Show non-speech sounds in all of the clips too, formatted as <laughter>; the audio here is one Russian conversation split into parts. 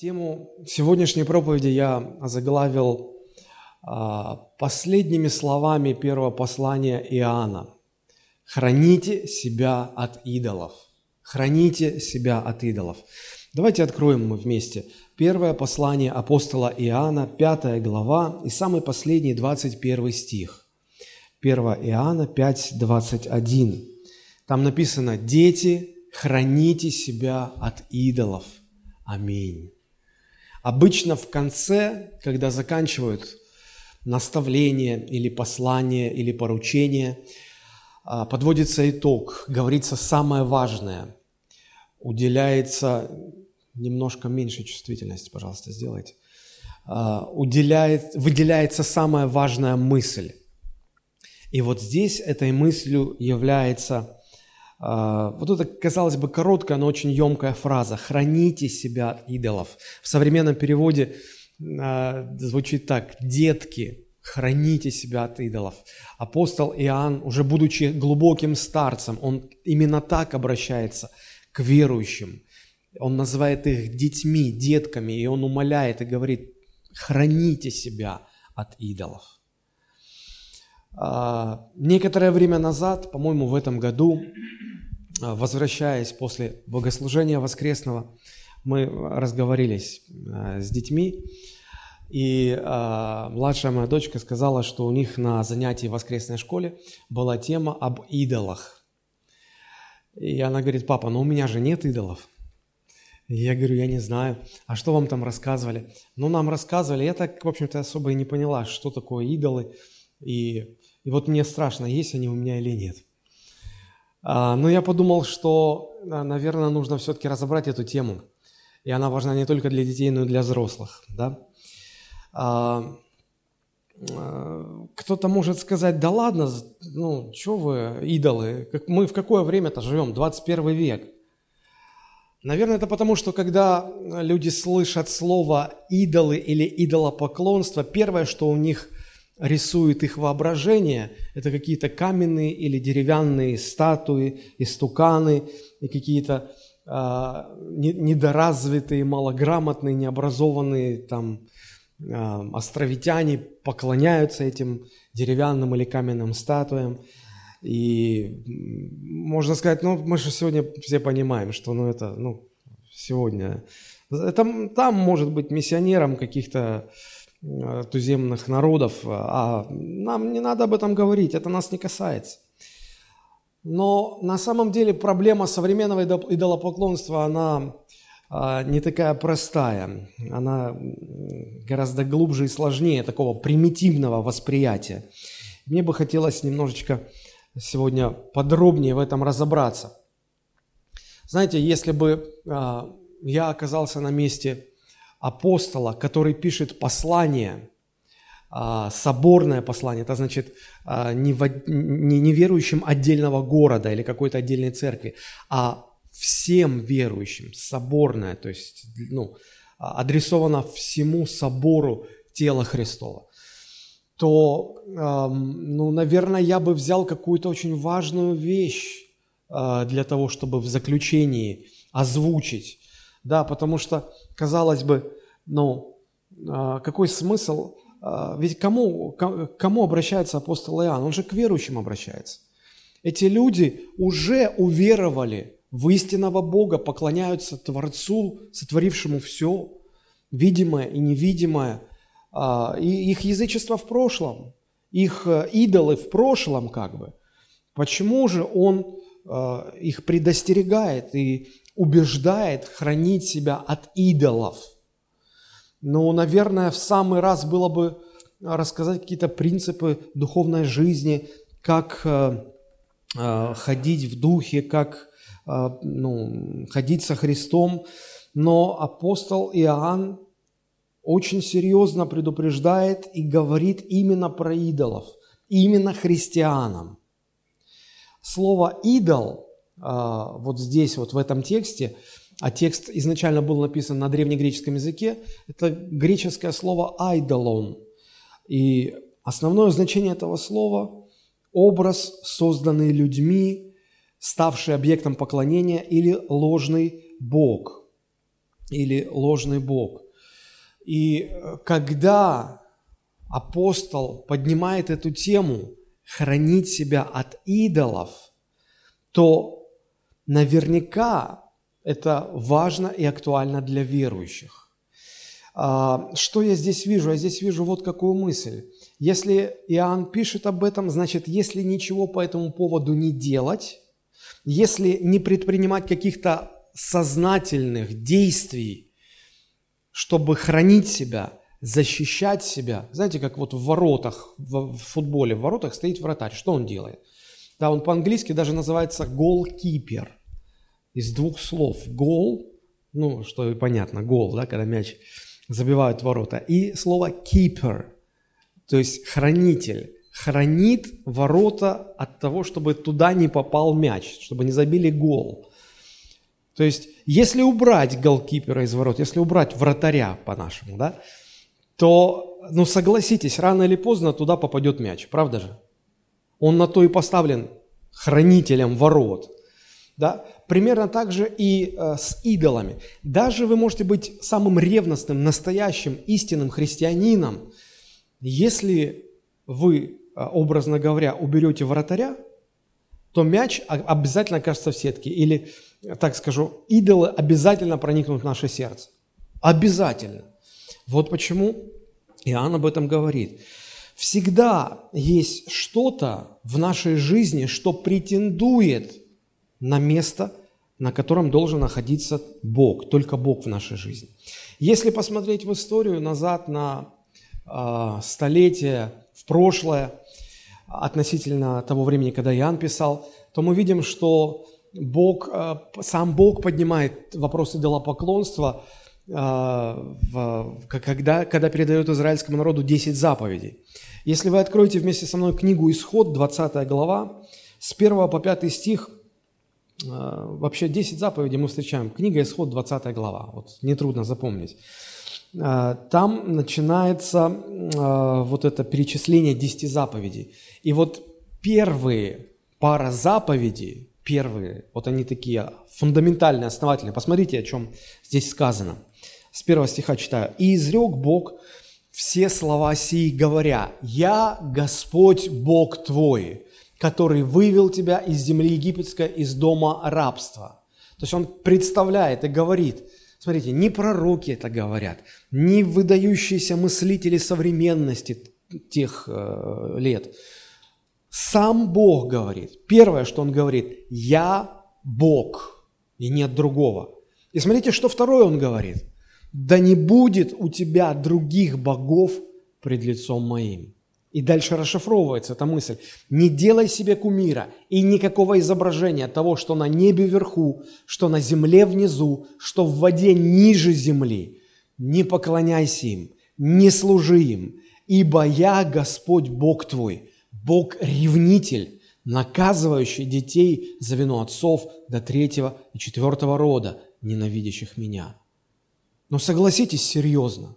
Тему сегодняшней проповеди я заглавил а, последними словами первого послания Иоанна. «Храните себя от идолов». «Храните себя от идолов». Давайте откроем мы вместе. Первое послание апостола Иоанна, пятая глава и самый последний, 21 стих. 1 Иоанна 5, 21. Там написано «Дети, храните себя от идолов». Аминь. Обычно в конце, когда заканчивают наставление или послание или поручение, а, подводится итог, говорится самое важное, уделяется немножко меньше чувствительности, пожалуйста, сделайте, а, уделяет, выделяется самая важная мысль. И вот здесь этой мыслью является вот это, казалось бы, короткая, но очень емкая фраза «храните себя от идолов». В современном переводе а, звучит так «детки, храните себя от идолов». Апостол Иоанн, уже будучи глубоким старцем, он именно так обращается к верующим. Он называет их детьми, детками, и он умоляет и говорит «храните себя от идолов». А, некоторое время назад, по-моему, в этом году, а, возвращаясь после богослужения воскресного, мы разговорились а, с детьми, и э, младшая моя дочка сказала, что у них на занятии в воскресной школе была тема об идолах. И она говорит, папа, но у меня же нет идолов. Я говорю, я не знаю. А что вам там рассказывали? Ну, нам рассказывали. Я так, в общем-то, особо и не поняла, что такое идолы. И, и вот мне страшно, есть они у меня или нет. А, но я подумал, что, а, наверное, нужно все-таки разобрать эту тему. И она важна не только для детей, но и для взрослых. Да? А, кто-то может сказать, да ладно, ну, что вы, идолы, мы в какое время-то живем, 21 век. Наверное, это потому, что когда люди слышат слово «идолы» или «идолопоклонство», первое, что у них – рисует их воображение, это какие-то каменные или деревянные статуи, истуканы и какие-то э, недоразвитые, малограмотные, необразованные там э, островитяне поклоняются этим деревянным или каменным статуям. И можно сказать, ну, мы же сегодня все понимаем, что ну, это, ну, сегодня... Это, там может быть миссионером каких-то туземных народов, а нам не надо об этом говорить, это нас не касается. Но на самом деле проблема современного идолопоклонства, она а, не такая простая, она гораздо глубже и сложнее такого примитивного восприятия. Мне бы хотелось немножечко сегодня подробнее в этом разобраться. Знаете, если бы я оказался на месте апостола, который пишет послание, а, соборное послание, это значит а, не, в, не, не верующим отдельного города или какой-то отдельной церкви, а всем верующим, соборное, то есть ну, адресовано всему собору тела Христова, то, ну, наверное, я бы взял какую-то очень важную вещь а, для того, чтобы в заключении озвучить да, потому что, казалось бы, ну, а, какой смысл? А, ведь кому, кому обращается апостол Иоанн? Он же к верующим обращается. Эти люди уже уверовали в истинного Бога, поклоняются Творцу, сотворившему все, видимое и невидимое. А, и их язычество в прошлом, их э, идолы в прошлом как бы. Почему же он их предостерегает и убеждает хранить себя от идолов. Но, наверное, в самый раз было бы рассказать какие-то принципы духовной жизни, как э, э, ходить в духе, как э, ну, ходить со Христом. Но апостол Иоанн очень серьезно предупреждает и говорит именно про идолов, именно христианам. Слово «идол» А, вот здесь, вот в этом тексте, а текст изначально был написан на древнегреческом языке, это греческое слово «айдолон». И основное значение этого слова – образ, созданный людьми, ставший объектом поклонения или ложный бог. или ложный Бог. И э, когда апостол поднимает эту тему, хранить себя от идолов, то наверняка это важно и актуально для верующих. А, что я здесь вижу? Я здесь вижу вот какую мысль. Если Иоанн пишет об этом, значит, если ничего по этому поводу не делать, если не предпринимать каких-то сознательных действий, чтобы хранить себя, защищать себя. Знаете, как вот в воротах, в футболе, в воротах стоит вратарь. Что он делает? Да, он по-английски даже называется голкипер. Из двух слов. Гол, ну, что и понятно, гол, да, когда мяч забивают ворота. И слово keeper, то есть хранитель. Хранит ворота от того, чтобы туда не попал мяч, чтобы не забили гол. То есть, если убрать голкипера из ворот, если убрать вратаря по-нашему, да, то, ну согласитесь, рано или поздно туда попадет мяч, правда же? Он на то и поставлен хранителем ворот. Да? Примерно так же и э, с идолами. Даже вы можете быть самым ревностным, настоящим, истинным христианином, если вы, э, образно говоря, уберете вратаря, то мяч обязательно окажется в сетке. Или, так скажу, идолы обязательно проникнут в наше сердце. Обязательно. Вот почему Иоанн об этом говорит. Всегда есть что-то в нашей жизни, что претендует на место, на котором должен находиться Бог, только Бог в нашей жизни. Если посмотреть в историю назад на э, столетия, в прошлое, относительно того времени, когда Иоанн писал, то мы видим, что Бог, э, сам Бог поднимает вопросы идолопоклонства – а, когда, когда передает израильскому народу 10 заповедей. Если вы откроете вместе со мной книгу «Исход», 20 глава, с 1 по 5 стих, а, вообще 10 заповедей мы встречаем. Книга «Исход», 20 глава, вот нетрудно запомнить. А, там начинается вот это перечисление 10 заповедей. И вот первые пара заповедей, первые, вот они такие фундаментальные, основательные. Посмотрите, о чем здесь сказано – с первого стиха читаю. «И изрек Бог все слова сии, говоря, «Я Господь Бог твой, который вывел тебя из земли египетской, из дома рабства». То есть он представляет и говорит, смотрите, не пророки это говорят, не выдающиеся мыслители современности тех э, лет. Сам Бог говорит. Первое, что он говорит, «Я Бог, и нет другого». И смотрите, что второе он говорит. Да не будет у тебя других богов пред лицом моим. И дальше расшифровывается эта мысль. Не делай себе кумира и никакого изображения того, что на небе вверху, что на земле внизу, что в воде ниже земли. Не поклоняйся им, не служи им, ибо я Господь Бог твой, Бог-ревнитель, наказывающий детей за вину отцов до третьего и четвертого рода, ненавидящих меня. Но согласитесь, серьезно.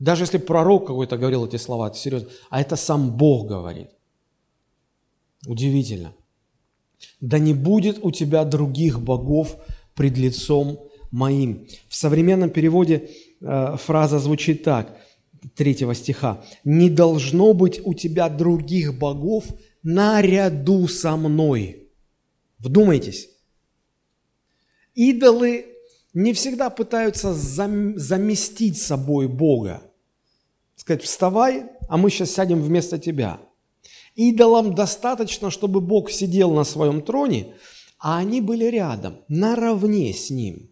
Даже если пророк какой-то говорил эти слова, это серьезно. А это сам Бог говорит. Удивительно. Да не будет у тебя других богов пред лицом моим. В современном переводе э, фраза звучит так, третьего стиха. Не должно быть у тебя других богов наряду со мной. Вдумайтесь. Идолы не всегда пытаются зам, заместить собой Бога. Сказать, вставай, а мы сейчас сядем вместо тебя. Идолам достаточно, чтобы Бог сидел на своем троне, а они были рядом, наравне с Ним.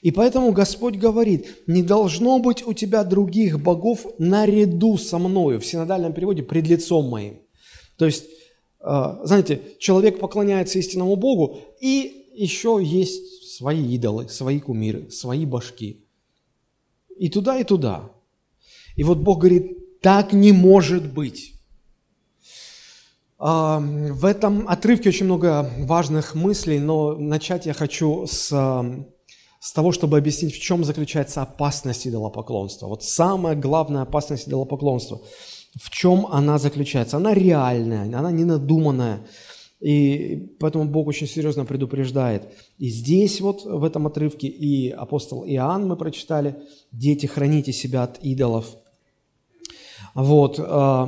И поэтому Господь говорит, не должно быть у тебя других богов наряду со мною. В синодальном переводе «пред лицом моим». То есть, э, знаете, человек поклоняется истинному Богу, и еще есть свои идолы, свои кумиры, свои башки. И туда, и туда. И вот Бог говорит, так не может быть. А, в этом отрывке очень много важных мыслей, но начать я хочу с, с того, чтобы объяснить, в чем заключается опасность идолопоклонства. Вот самая главная опасность идолопоклонства. В чем она заключается? Она реальная, она не надуманная. И поэтому Бог очень серьезно предупреждает. И здесь вот в этом отрывке и апостол Иоанн мы прочитали, дети, храните себя от идолов. Вот. Э,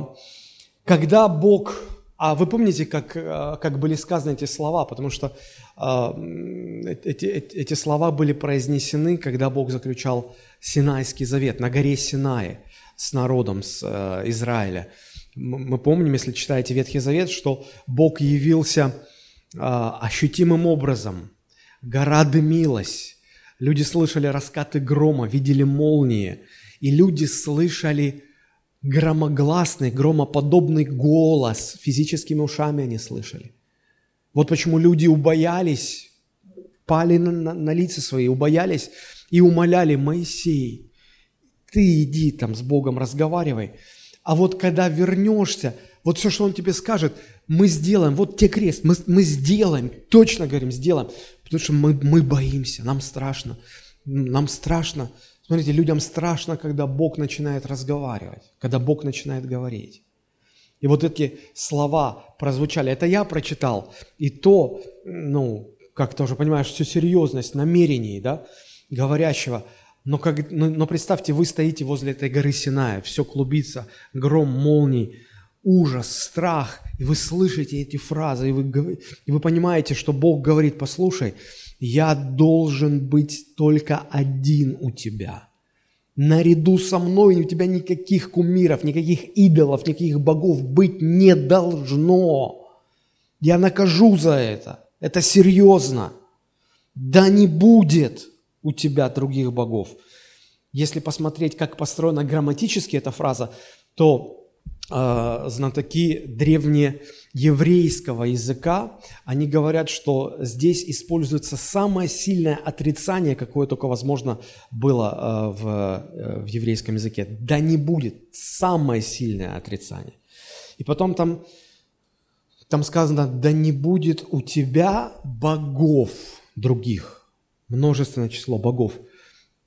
когда Бог... А вы помните, как, э, как были сказаны эти слова? Потому что э, эти, эти слова были произнесены, когда Бог заключал Синайский завет на горе Синае с народом, с Израиля мы помним, если читаете Ветхий Завет, что Бог явился ощутимым образом. Гора дымилась. Люди слышали раскаты грома, видели молнии. И люди слышали громогласный, громоподобный голос. Физическими ушами они слышали. Вот почему люди убоялись, пали на, на, на лица свои, убоялись и умоляли, Моисей, ты иди там с Богом разговаривай. А вот когда вернешься, вот все, что он тебе скажет, мы сделаем, вот те крест, мы, мы сделаем, точно говорим, сделаем, потому что мы, мы боимся, нам страшно, нам страшно. Смотрите, людям страшно, когда Бог начинает разговаривать, когда Бог начинает говорить. И вот эти слова прозвучали, это я прочитал, и то, ну, как ты уже понимаешь, всю серьезность намерений, да, говорящего – но, как, но, но представьте, вы стоите возле этой горы Синая, все клубится, гром, молний, ужас, страх, и вы слышите эти фразы, и вы, и вы понимаете, что Бог говорит, послушай, я должен быть только один у тебя. Наряду со мной у тебя никаких кумиров, никаких идолов, никаких богов быть не должно. Я накажу за это. Это серьезно. Да не будет у тебя других богов. Если посмотреть, как построена грамматически эта фраза, то знатоки древнееврейского языка, они говорят, что здесь используется самое сильное отрицание, какое только возможно было э, в, э, в еврейском языке. Да не будет самое сильное отрицание. И потом там, там сказано, да не будет у тебя богов других множественное число богов.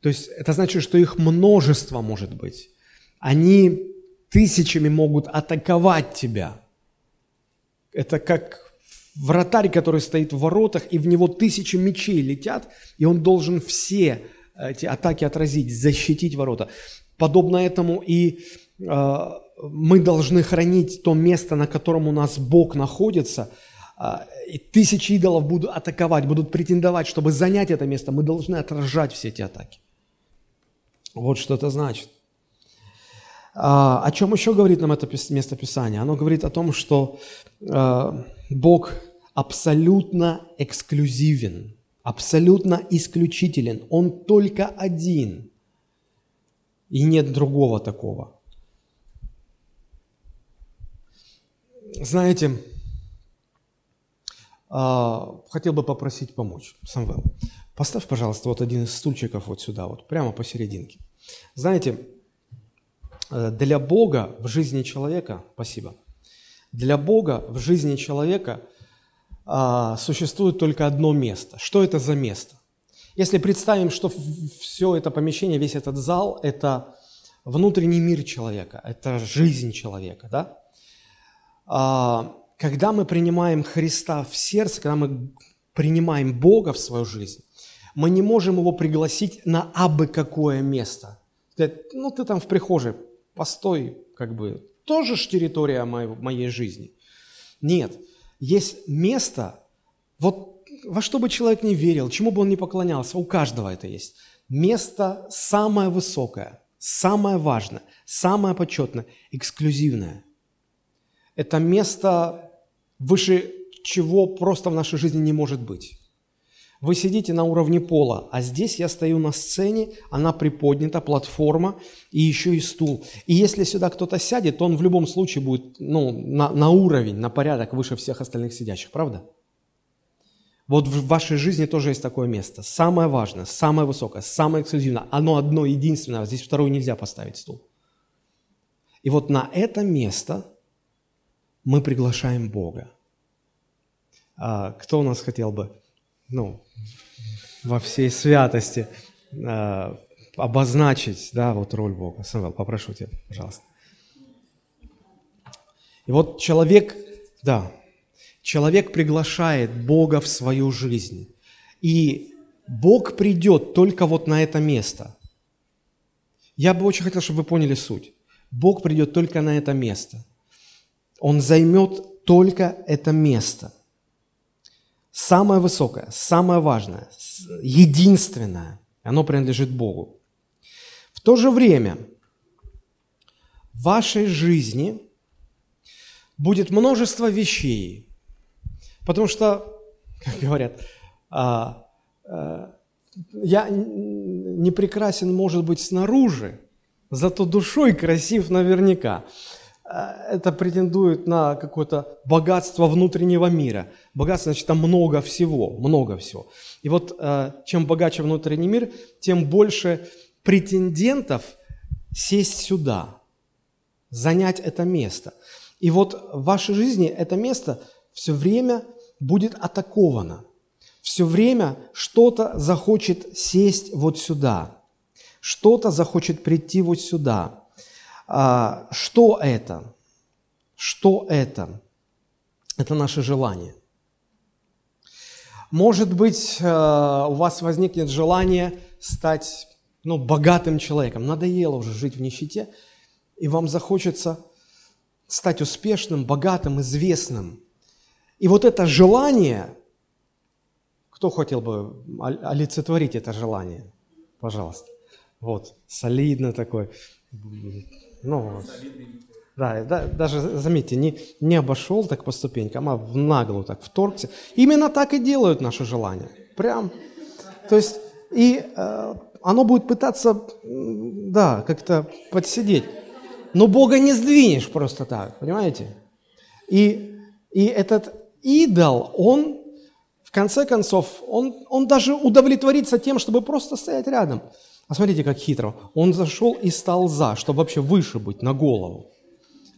То есть это значит, что их множество может быть. Они тысячами могут атаковать тебя. Это как вратарь, который стоит в воротах, и в него тысячи мечей летят, и он должен все эти атаки отразить, защитить ворота. Подобно этому и э, мы должны хранить то место, на котором у нас Бог находится – а, и тысячи идолов будут атаковать, будут претендовать, чтобы занять это место, мы должны отражать все эти атаки. Вот что это значит. А, о чем еще говорит нам это место Писания? Оно говорит о том, что а, Бог абсолютно эксклюзивен, абсолютно исключителен. Он только один, и нет другого такого. Знаете, а, хотел бы попросить помочь. Самвел, поставь, пожалуйста, вот один из стульчиков вот сюда, вот прямо посерединке. Знаете, для Бога в жизни человека, спасибо, для Бога в жизни человека а, существует только одно место. Что это за место? Если представим, что все это помещение, весь этот зал – это внутренний мир человека, это жизнь человека, да? А, когда мы принимаем Христа в сердце, когда мы принимаем Бога в свою жизнь, мы не можем его пригласить на абы какое место. Ну ты там в прихожей, постой, как бы, тоже ж территория моей, моей жизни. Нет, есть место, вот во что бы человек не верил, чему бы он не поклонялся, у каждого это есть. Место самое высокое, самое важное, самое почетное, эксклюзивное. Это место выше чего просто в нашей жизни не может быть. Вы сидите на уровне пола, а здесь я стою на сцене, она приподнята, платформа и еще и стул. И если сюда кто-то сядет, то он в любом случае будет ну, на, на уровень, на порядок выше всех остальных сидящих, правда? Вот в вашей жизни тоже есть такое место. Самое важное, самое высокое, самое эксклюзивное. Оно одно единственное, здесь второе нельзя поставить стул. И вот на это место – мы приглашаем Бога. А кто у нас хотел бы, ну, во всей святости а, обозначить, да, вот роль Бога? Самвел, попрошу тебя, пожалуйста. И вот человек, да, человек приглашает Бога в свою жизнь. И Бог придет только вот на это место. Я бы очень хотел, чтобы вы поняли суть. Бог придет только на это место. Он займет только это место. Самое высокое, самое важное, единственное, оно принадлежит Богу. В то же время в вашей жизни будет множество вещей, потому что, <laughs> как говорят, а, а, я не прекрасен, может быть, снаружи, зато душой красив наверняка. А, это претендует на какое-то богатство внутреннего мира. Богатство, значит, там много всего, много всего. И вот а, чем богаче внутренний мир, тем больше претендентов сесть сюда, занять это место. И вот в вашей жизни это место все время будет атаковано – все время что-то захочет сесть вот сюда, что-то захочет прийти вот сюда. А, что это? Что это? Это наше желание. Может быть, э, у вас возникнет желание стать ну, богатым человеком. Надоело уже жить в нищете, и вам захочется стать успешным, богатым, известным. И вот это желание – кто хотел бы олицетворить это желание? Пожалуйста. Вот, солидно такой. Ну. Да, да, даже, заметьте, не, не обошел так по ступенькам, а в наглую так вторгся. Именно так и делают наши желания. Прям. То есть, и э, оно будет пытаться, да, как-то подсидеть. Но Бога не сдвинешь просто так, понимаете? И, и этот идол, он конце концов, он, он даже удовлетворится тем, чтобы просто стоять рядом. А смотрите, как хитро. Он зашел и стал за, чтобы вообще выше быть, на голову.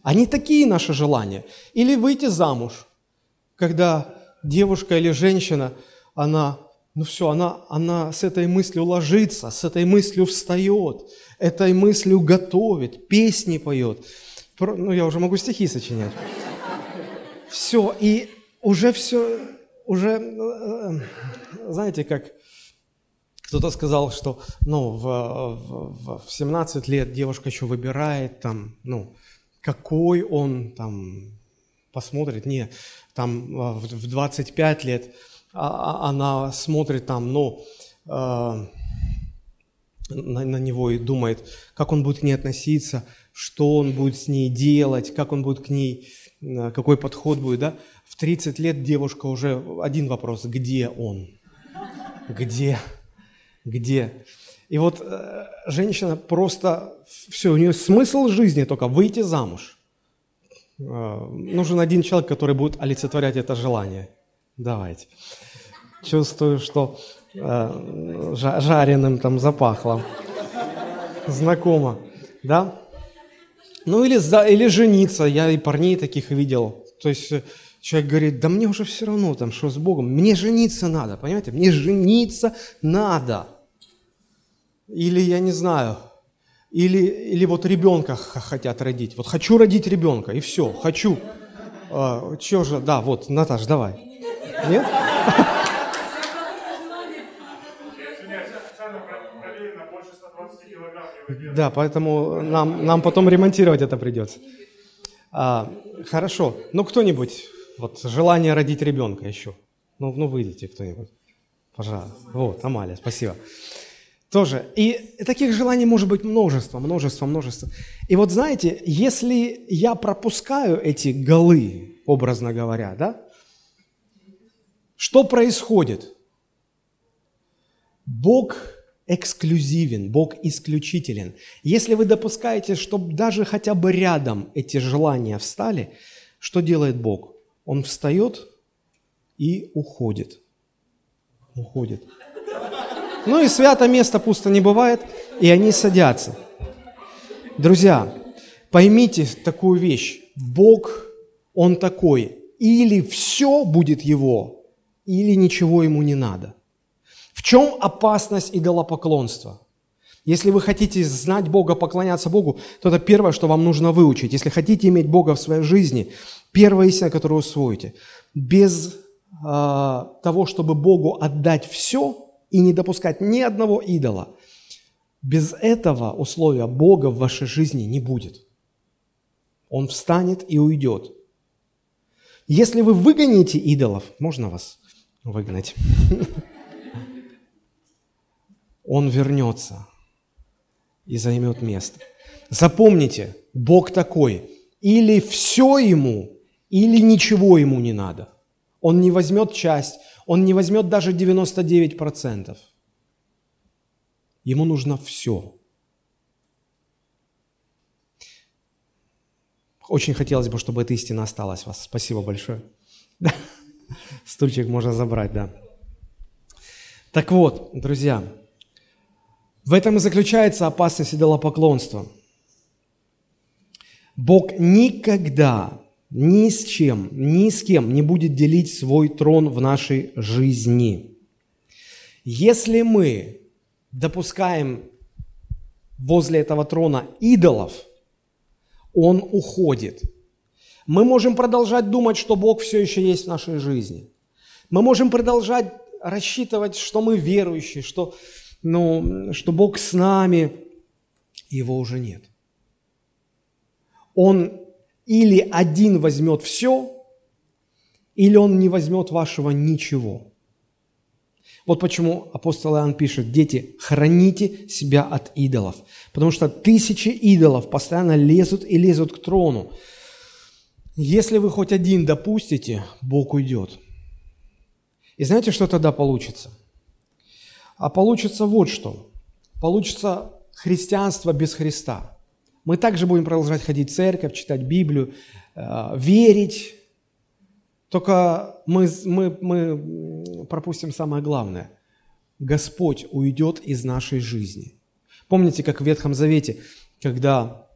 Они такие наши желания. Или выйти замуж, когда девушка или женщина, она, ну все, она, она с этой мыслью ложится, с этой мыслью встает, этой мыслью готовит, песни поет. Ну, я уже могу стихи сочинять. Все, и уже все, уже, э, знаете, как кто-то сказал, что ну, в, в, в 17 лет девушка еще выбирает, там, ну, какой он там посмотрит. Не, там а, в 25 лет а, а, она смотрит там, ну, на, на него и думает, как он будет к ней относиться, что он будет с ней делать, как он будет к ней, какой подход будет, да. 30 лет девушка уже один вопрос, где он? Где? Где? И вот э, женщина просто, все, у нее смысл жизни только выйти замуж. Э, нужен один человек, который будет олицетворять это желание. Давайте. Чувствую, что э, жареным там запахло. Знакомо. Да? Ну или, за, или жениться. Я и парней таких видел. То есть Человек говорит, да мне уже все равно, там, что с Богом, мне жениться надо, понимаете, мне жениться надо. Или, я не знаю, или, или вот ребенка хотят родить. Вот хочу родить ребенка, и все, хочу. А, че же, да, вот, Наташ, давай. Нет? Да, поэтому нам, нам потом ремонтировать это придется. А, хорошо. Ну, кто-нибудь вот желание родить ребенка еще. Ну, ну выйдите кто-нибудь. Пожалуйста. Вот, Амалия, спасибо. Тоже. И таких желаний может быть множество, множество, множество. И вот знаете, если я пропускаю эти голы, образно говоря, да, что происходит? Бог эксклюзивен, Бог исключителен. Если вы допускаете, чтобы даже хотя бы рядом эти желания встали, что делает Бог? Он встает и уходит. Уходит. Ну и свято место пусто не бывает, и они садятся. Друзья, поймите такую вещь. Бог, Он такой. Или все будет Его, или ничего Ему не надо. В чем опасность идолопоклонства? Если вы хотите знать Бога, поклоняться Богу, то это первое, что вам нужно выучить. Если хотите иметь Бога в своей жизни, первая истина, которую усвоите, без э, того, чтобы Богу отдать все и не допускать ни одного идола, без этого условия Бога в вашей жизни не будет. Он встанет и уйдет. Если вы выгоните идолов, можно вас выгнать? <laughs> Он вернется и займет место. Запомните, Бог такой. Или все ему, или ничего ему не надо. Он не возьмет часть, он не возьмет даже 99%. Ему нужно все. Очень хотелось бы, чтобы эта истина осталась у вас. Спасибо большое. <laughs> Стульчик можно забрать, да. Так вот, друзья, в этом и заключается опасность идолопоклонства. Бог никогда ни с чем, ни с кем не будет делить свой трон в нашей жизни. Если мы допускаем возле этого трона идолов, он уходит. Мы можем продолжать думать, что Бог все еще есть в нашей жизни. Мы можем продолжать рассчитывать, что мы верующие, что ну, что Бог с нами, его уже нет. Он или один возьмет все, или он не возьмет вашего ничего. Вот почему апостол Иоанн пишет, дети, храните себя от идолов, потому что тысячи идолов постоянно лезут и лезут к трону. Если вы хоть один допустите, Бог уйдет. И знаете, что тогда получится? А получится вот что. Получится христианство без Христа. Мы также будем продолжать ходить в церковь, читать Библию, э, верить. Только мы, мы, мы пропустим самое главное. Господь уйдет из нашей жизни. Помните, как в Ветхом Завете, когда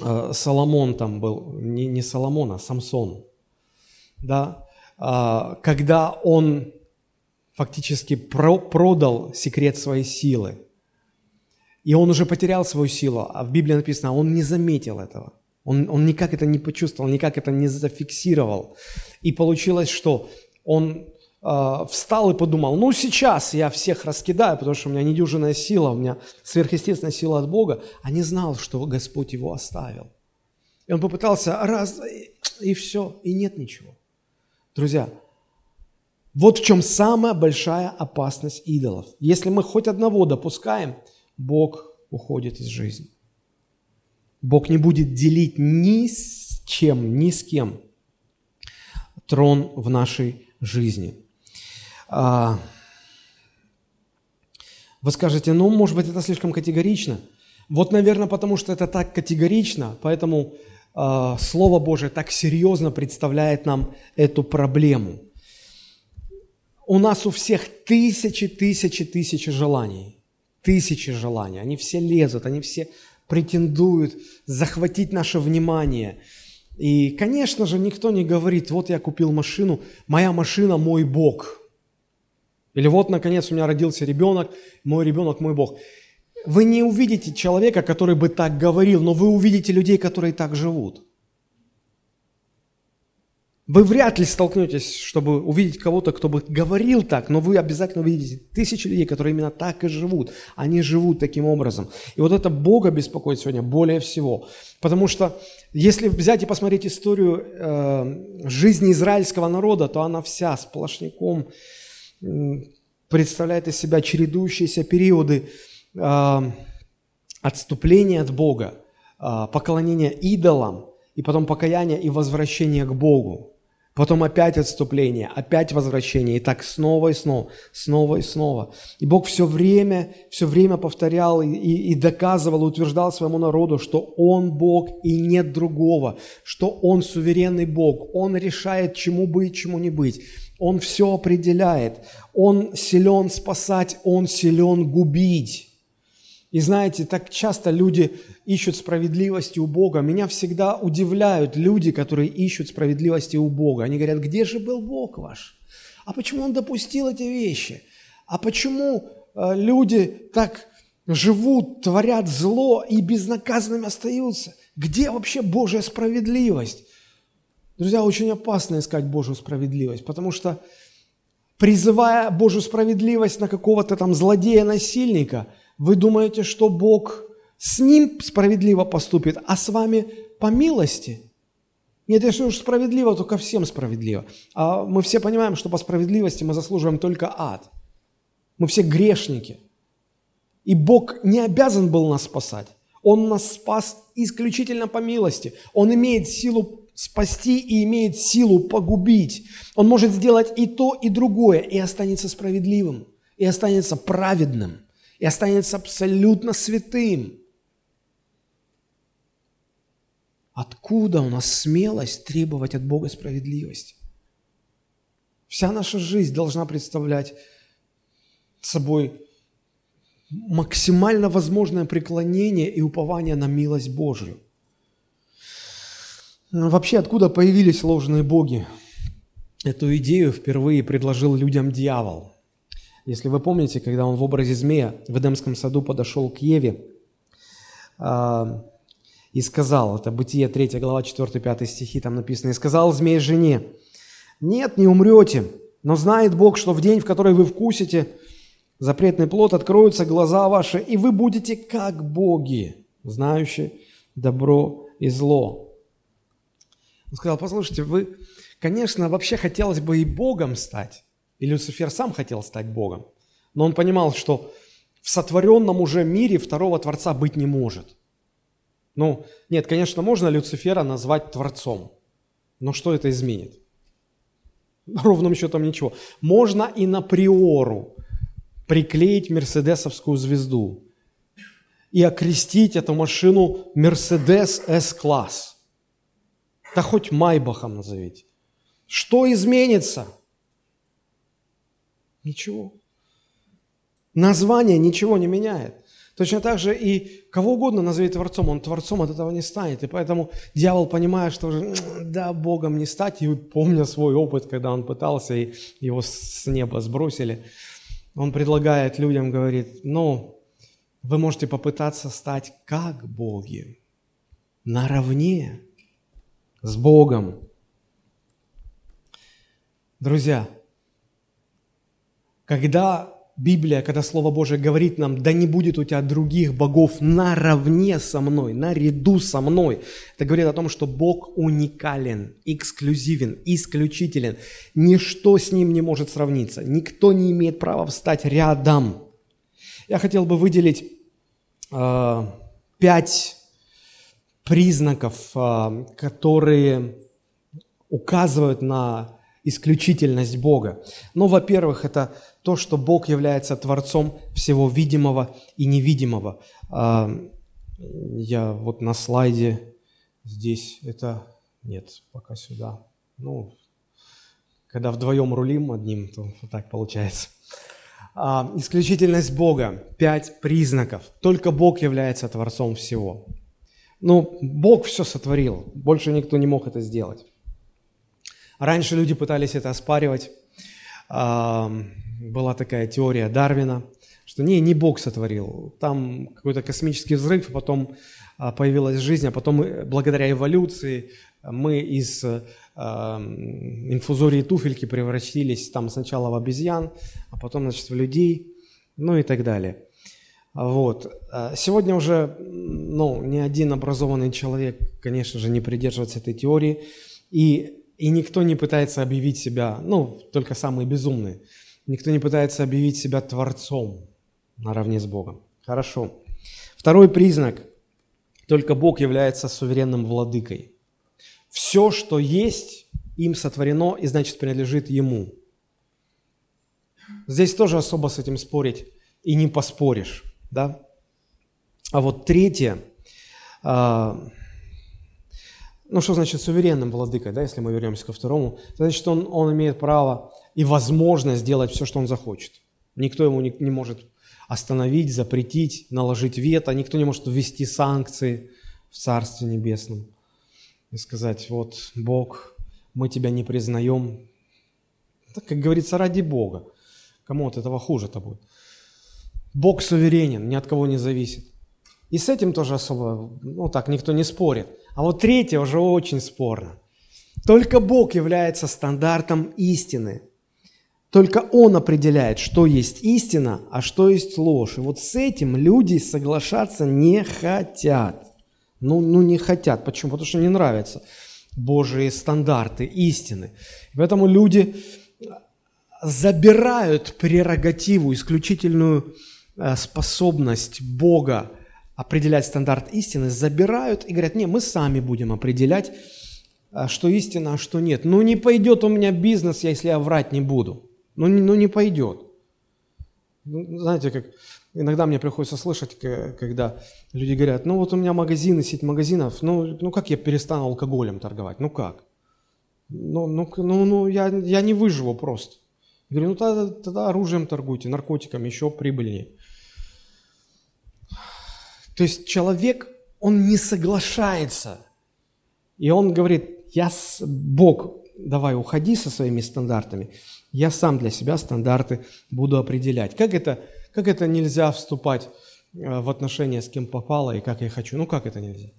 э, Соломон там был, не, не Соломон, а Самсон, да, э, когда он фактически про продал секрет своей силы. И он уже потерял свою силу, а в Библии написано, он не заметил этого. Он, он никак это не почувствовал, никак это не зафиксировал. И получилось, что он э, встал и подумал, ну сейчас я всех раскидаю, потому что у меня недюжинная сила, у меня сверхъестественная сила от Бога, а не знал, что Господь его оставил. И он попытался раз, и, и все, и нет ничего. Друзья, вот в чем самая большая опасность идолов. Если мы хоть одного допускаем, Бог уходит из жизни. Бог не будет делить ни с чем, ни с кем трон в нашей жизни. А, вы скажете, ну, может быть, это слишком категорично. Вот, наверное, потому что это так категорично, поэтому э, Слово Божие так серьезно представляет нам эту проблему – у нас у всех тысячи, тысячи, тысячи желаний. Тысячи желаний. Они все лезут, они все претендуют захватить наше внимание. И, конечно же, никто не говорит, вот я купил машину, моя машина – мой Бог. Или вот, наконец, у меня родился ребенок, мой ребенок – мой Бог. Вы не увидите человека, который бы так говорил, но вы увидите людей, которые так живут – вы вряд ли столкнетесь, чтобы увидеть кого-то, кто бы говорил так, но вы обязательно увидите тысячи людей, которые именно так и живут. Они живут таким образом. И вот это Бога беспокоит сегодня более всего. Потому что если взять и посмотреть историю э, жизни израильского народа, то она вся сплошняком э, представляет из себя чередующиеся периоды э, отступления от Бога, э, поклонения идолам, и потом покаяние и возвращение к Богу. Потом опять отступление, опять возвращение, и так снова и снова, снова и снова. И Бог все время, все время повторял и, и, доказывал, утверждал своему народу, что Он Бог и нет другого, что Он суверенный Бог, Он решает, чему быть, чему не быть. Он все определяет, Он силен спасать, Он силен губить. И знаете, так часто люди ищут справедливости у Бога. Меня всегда удивляют люди, которые ищут справедливости у Бога. Они говорят, где же был Бог ваш? А почему Он допустил эти вещи? А почему э, люди так живут, творят зло и безнаказанными остаются. Где вообще Божья справедливость? Друзья, очень опасно искать Божью справедливость, потому что призывая Божью справедливость на какого-то там злодея-насильника, вы думаете, что Бог с ним справедливо поступит, а с вами по милости. Нет, если уж справедливо, то ко всем справедливо. А мы все понимаем, что по справедливости мы заслуживаем только ад. Мы все грешники. И Бог не обязан был нас спасать. Он нас спас исключительно по милости. Он имеет силу спасти и имеет силу погубить. Он может сделать и то, и другое, и останется справедливым, и останется праведным, и останется абсолютно святым. Откуда у нас смелость требовать от Бога справедливости? Вся наша жизнь должна представлять собой максимально возможное преклонение и упование на милость Божию. Вообще, откуда появились ложные боги? Эту идею впервые предложил людям дьявол. Если вы помните, когда он в образе змея в Эдемском саду подошел к Еве э, и сказал, это Бытие 3 глава 4-5 стихи, там написано, «И сказал змей жене, нет, не умрете, но знает Бог, что в день, в который вы вкусите запретный плод, откроются глаза ваши, и вы будете как боги, знающие добро и зло. Он сказал, послушайте, вы, конечно, вообще хотелось бы и Богом стать, и Люцифер сам хотел стать Богом, но он понимал, что в сотворенном уже мире второго Творца быть не может. Ну, нет, конечно, можно Люцифера назвать Творцом, но что это изменит? <laughs> Ровным счетом ничего. Можно и на приору приклеить мерседесовскую звезду и окрестить эту машину Мерседес S-класс. Да хоть Майбахом назовите. Что изменится? Ничего. Название ничего не меняет. Точно так же и кого угодно назови Творцом, он Творцом от этого не станет. И поэтому дьявол, понимая, что уже, да, Богом не стать, и помня свой опыт, когда он пытался, и его с неба сбросили, он предлагает людям, говорит, ну, вы можете попытаться стать как боги, наравне с Богом. Друзья, когда Библия, когда Слово Божие говорит нам, да не будет у тебя других богов наравне со мной, наряду со мной, это говорит о том, что Бог уникален, эксклюзивен, исключителен. Ничто с Ним не может сравниться, никто не имеет права встать рядом. Я хотел бы выделить э, пять признаков, э, которые указывают на исключительность Бога. Ну, во-первых, это то, что Бог является Творцом всего видимого и невидимого. А, я вот на слайде здесь это... Нет, пока сюда. Ну, когда вдвоем рулим одним, то вот так получается. А, исключительность Бога. Пять признаков. Только Бог является Творцом всего. Ну, Бог все сотворил. Больше никто не мог это сделать. Раньше люди пытались это оспаривать. Была такая теория Дарвина, что не, не Бог сотворил. Там какой-то космический взрыв, а потом а, появилась жизнь, а потом благодаря эволюции мы из инфузории туфельки превратились там сначала в обезьян, а потом, значит, в людей, ну и так далее. Вот. А сегодня уже ну, ни один образованный человек, конечно же, не придерживается этой теории. И и никто не пытается объявить себя, ну, только самые безумные, никто не пытается объявить себя Творцом наравне с Богом. Хорошо. Второй признак. Только Бог является суверенным владыкой. Все, что есть, им сотворено и, значит, принадлежит Ему. Здесь тоже особо с этим спорить и не поспоришь. Да? А вот третье, а, ну, что значит суверенным владыкой, да, если мы вернемся ко второму? Значит, он, он имеет право и возможность сделать все, что он захочет. Никто ему не, не может остановить, запретить, наложить вето, никто не может ввести санкции в Царстве Небесном и сказать, вот, Бог, мы тебя не признаем. Так, как говорится, ради Бога. Кому от этого хуже-то будет? Бог суверенен, ни от кого не зависит. И с этим тоже особо, ну так, никто не спорит. А вот третье уже очень спорно. Только Бог является стандартом истины. Только Он определяет, что есть истина, а что есть ложь. И вот с этим люди соглашаться не хотят. Ну, ну не хотят. Почему? Потому что не нравятся Божьи стандарты истины. Поэтому люди забирают прерогативу, исключительную э, способность Бога определять стандарт истины, забирают и говорят, не, мы сами будем определять, э, что истина, а что нет. Ну не пойдет у меня бизнес, если я врать не буду. Ну, не, ну не пойдет. Ну, знаете, как иногда мне приходится слышать, когда люди говорят, ну вот у меня магазины, сеть магазинов, ну, ну как я перестану алкоголем торговать? Ну как? Ну, ну, ну, ну я, я не выживу просто. Я говорю, ну тогда, тогда оружием торгуйте, наркотиками, еще прибыльнее. То есть человек, он не соглашается. И он говорит, я, Бог, давай уходи со своими стандартами, я сам для себя стандарты буду определять. Как это, как это нельзя вступать э, в отношения с кем попало и как я хочу? Ну как это нельзя?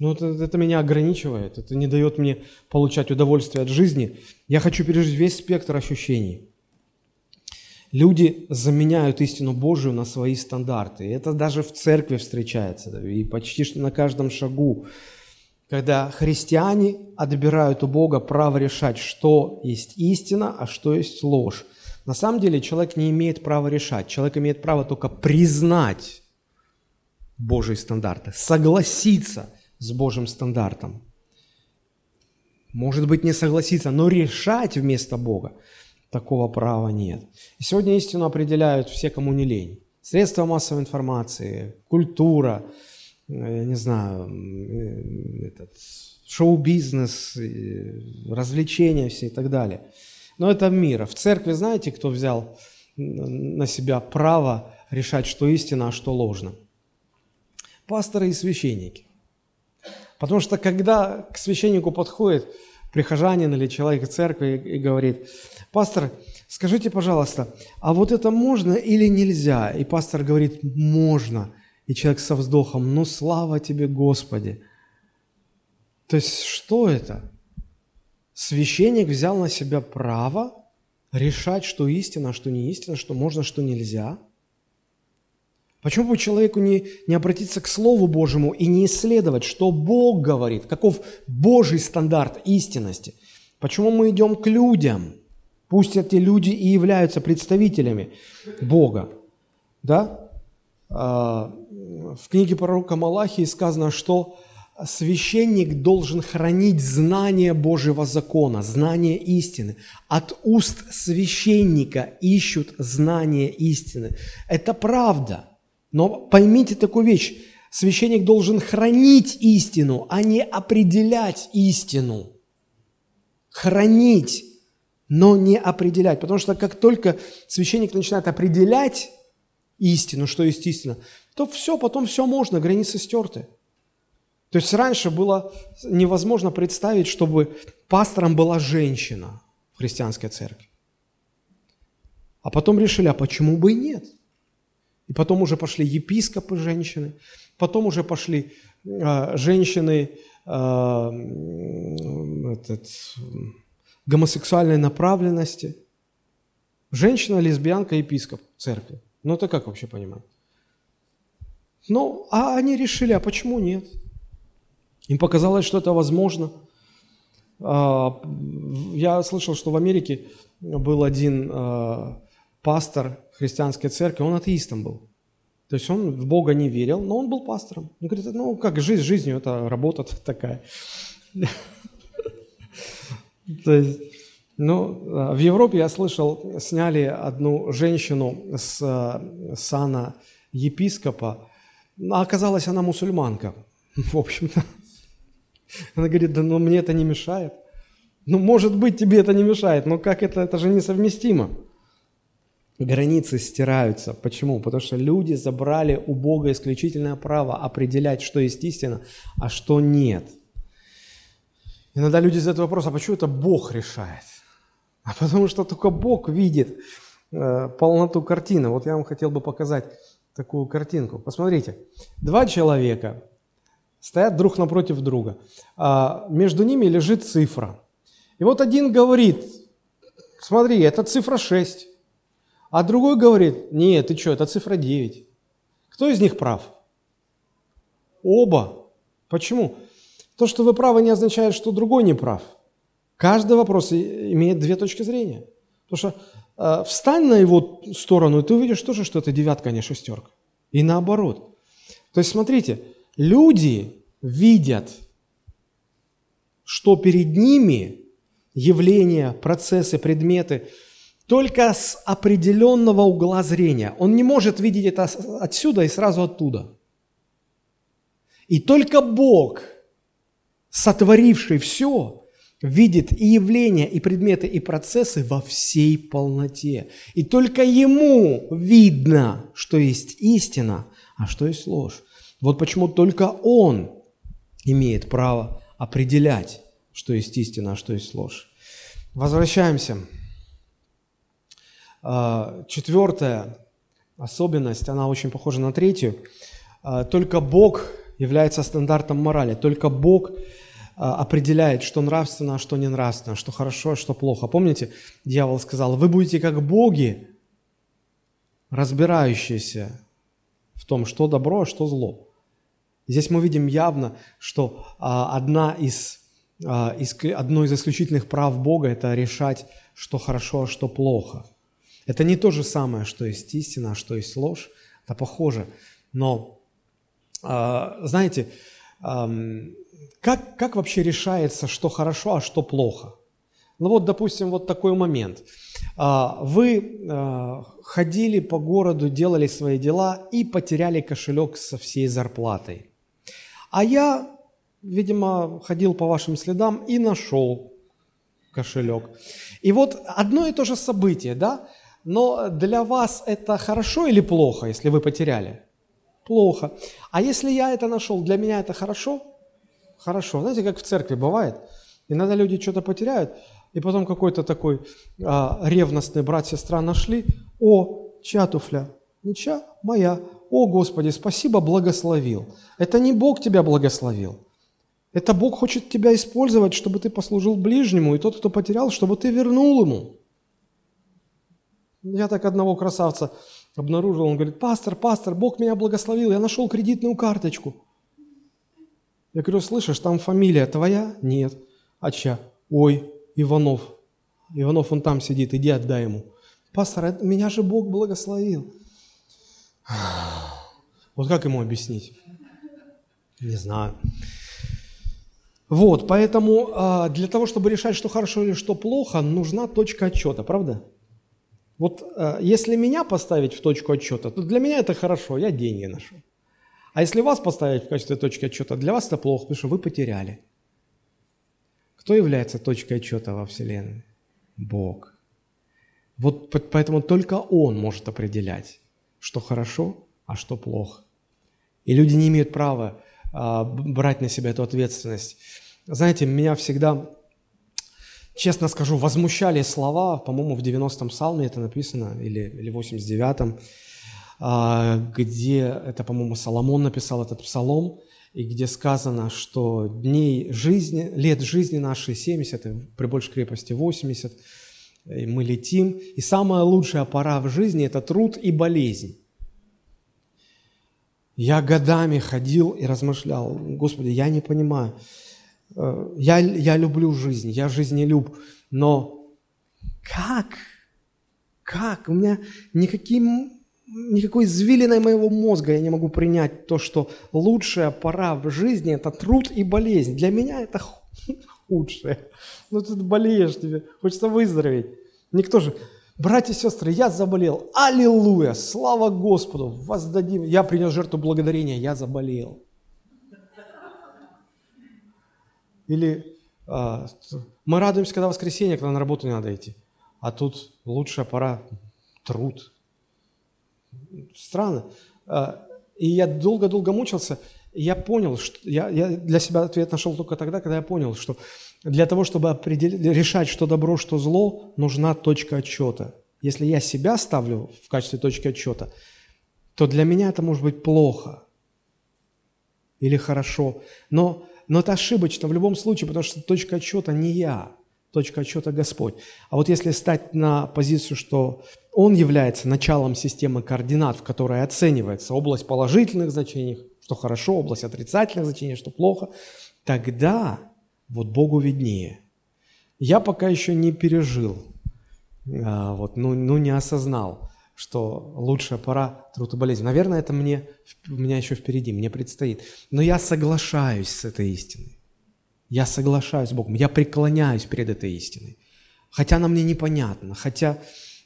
Ну, это, это меня ограничивает, это не дает мне получать удовольствие от жизни. Я хочу пережить весь спектр ощущений. Люди заменяют истину Божию на свои стандарты. Это даже в церкви встречается, и почти что на каждом шагу. Когда христиане отбирают у Бога право решать, что есть истина, а что есть ложь. На самом деле человек не имеет права решать. Человек имеет право только признать Божьи стандарты, согласиться – с Божьим стандартом. Может быть, не согласиться, но решать вместо Бога такого права нет. И сегодня истину определяют все, кому не лень. Средства массовой информации, культура, я не знаю, этот, шоу-бизнес, развлечения все и так далее. Но это мир. В церкви знаете, кто взял на себя право решать, что истина, а что ложно? Пасторы и священники. Потому что когда к священнику подходит прихожанин или человек церкви и говорит, пастор, скажите, пожалуйста, а вот это можно или нельзя? И пастор говорит, можно. И человек со вздохом, ну слава тебе, Господи. То есть что это? Священник взял на себя право решать, что истина, а что не истина, что можно, что нельзя – Почему бы человеку не, не обратиться к Слову Божьему и не исследовать, что Бог говорит, каков Божий стандарт истинности? Почему мы идем к людям? Пусть эти люди и являются представителями Бога. Да? А, в книге пророка Малахии сказано, что священник должен хранить знание Божьего закона, знание истины. От уст священника ищут знание истины. Это правда – но поймите такую вещь. Священник должен хранить истину, а не определять истину. Хранить, но не определять. Потому что как только священник начинает определять истину, что есть истина, то все, потом все можно, границы стерты. То есть раньше было невозможно представить, чтобы пастором была женщина в христианской церкви. А потом решили, а почему бы и нет? И потом уже пошли епископы женщины, потом уже пошли э, женщины э, этот, гомосексуальной направленности. Женщина, лесбиянка, епископ церкви. Ну это как вообще понимать? Ну, а они решили, а почему нет? Им показалось, что это возможно. А, я слышал, что в Америке был один э, пастор христианской церкви, он атеистом был. То есть он в Бога не верил, но он был пастором. Он говорит, ну как жизнь жизнью, это работа такая. <laughs> То есть, ну, в Европе я слышал, сняли одну женщину с сана епископа, а оказалась она мусульманка, <laughs> в общем-то. Она говорит, да ну мне это не мешает. Ну, может быть, тебе это не мешает, но как это, это же несовместимо границы стираются. Почему? Потому что люди забрали у Бога исключительное право определять, что есть истина, а что нет. Иногда люди задают вопрос, а почему это Бог решает? А потому что только Бог видит э, полноту картины. Вот я вам хотел бы показать такую картинку. Посмотрите, два человека стоят друг напротив друга. А между ними лежит цифра. И вот один говорит, смотри, это цифра 6. А другой говорит, нет, ты что, это цифра 9. Кто из них прав? Оба. Почему? То, что вы правы, не означает, что другой не прав. Каждый вопрос имеет две точки зрения. Потому что э, встань на его сторону, и ты увидишь тоже, что это девятка, а не шестерка. И наоборот. То есть, смотрите, люди видят, что перед ними явления, процессы, предметы только с определенного угла зрения. Он не может видеть это отсюда и сразу оттуда. И только Бог, сотворивший все, видит и явления, и предметы, и процессы во всей полноте. И только Ему видно, что есть истина, а что есть ложь. Вот почему только Он имеет право определять, что есть истина, а что есть ложь. Возвращаемся. А, четвертая особенность, она очень похожа на третью. А, только Бог является стандартом морали. Только Бог определяет, что нравственно, а что не нравственно, что хорошо, а что плохо. Помните, дьявол сказал, вы будете как боги, разбирающиеся в том, что добро, а что зло. Здесь мы видим явно, что а, одна из, а, из, одно из исключительных прав Бога – это решать, что хорошо, а что плохо. Это не то же самое, что есть истина, а что есть ложь. Это похоже. Но а, знаете, как, как вообще решается, что хорошо, а что плохо? Ну вот, допустим, вот такой момент. А, вы а, ходили по городу, делали свои дела и потеряли кошелек со всей зарплатой. А я, видимо, ходил по вашим следам и нашел кошелек. И вот одно и то же событие, да? Но для вас это хорошо или плохо, если вы потеряли? плохо. А если я это нашел, для меня это хорошо? Хорошо. Знаете, как в церкви бывает? Иногда люди что-то потеряют, и потом какой-то такой а, ревностный брат, сестра нашли. О, чья туфля? Не чья, моя. О, Господи, спасибо, благословил. Это не Бог тебя благословил. Это Бог хочет тебя использовать, чтобы ты послужил ближнему, и тот, кто потерял, чтобы ты вернул ему. Я так одного красавца обнаружил, он говорит, пастор, пастор, Бог меня благословил, я нашел кредитную карточку. Я говорю, слышишь, там фамилия твоя? Нет. А чья? Ой, Иванов. Иванов, он там сидит, иди отдай ему. Пастор, меня же Бог благословил. <sighs> Вот как ему объяснить? Не знаю. Вот, поэтому а, для того, чтобы решать, что хорошо или что плохо, нужна точка отчета, правда? Вот э, если меня поставить в точку отчета, то для меня это хорошо, я деньги нашел. А если вас поставить в качестве точки отчета, для вас это плохо, потому что вы потеряли. Кто является точкой отчета во Вселенной? Бог. Вот поэтому только Он может определять, что хорошо, а что плохо. И люди не имеют права а, брать на себя эту ответственность. Знаете, меня всегда честно скажу, возмущали слова, по-моему, в 90-м псалме это написано, или, или 89-м, а, где, это, по-моему, Соломон написал этот псалом, и где сказано, что дней жизни, лет жизни нашей 70, и при большей крепости 80, и мы летим. И самая лучшая пора в жизни – это труд и болезнь. Я годами ходил и размышлял, Господи, я не понимаю, Э, я, я люблю жизнь, я жизнелюб, но как? Как? У меня никаким, никакой извилиной моего мозга я не могу принять то, что лучшая пора в жизни – это труд и болезнь. Для меня это <laughs> худшее. Ну, ты болеешь тебе, хочется выздороветь. Никто же, братья и сестры, я заболел. Аллилуйя, слава Господу, воздадим. Я принес жертву благодарения, я заболел. Или а, мы радуемся, когда воскресенье, когда на работу не надо идти. А тут лучшая пора – труд. Странно. А, и я долго-долго мучился, я понял, что я, я для себя ответ нашел только тогда, когда я понял, что для того, чтобы определить, решать, что добро, что зло, нужна точка отчета. если я себя ставлю в качестве точки отчета, то для меня это может быть плохо или хорошо. Но, но это ошибочно в любом случае, потому что точка отчета не я, точка отчета Господь. А вот если стать на позицию, что Он является началом системы координат, в которой оценивается область положительных значений, что хорошо, область отрицательных значений, что плохо, тогда вот Богу виднее. Я пока еще не пережил, а, вот, ну, ну не осознал, что лучшая пора труд и болезнь. Наверное, это мне, у меня еще впереди, мне предстоит. Но я соглашаюсь с этой истиной. Я соглашаюсь с Богом, я преклоняюсь перед этой истиной. Хотя она мне непонятна, хотя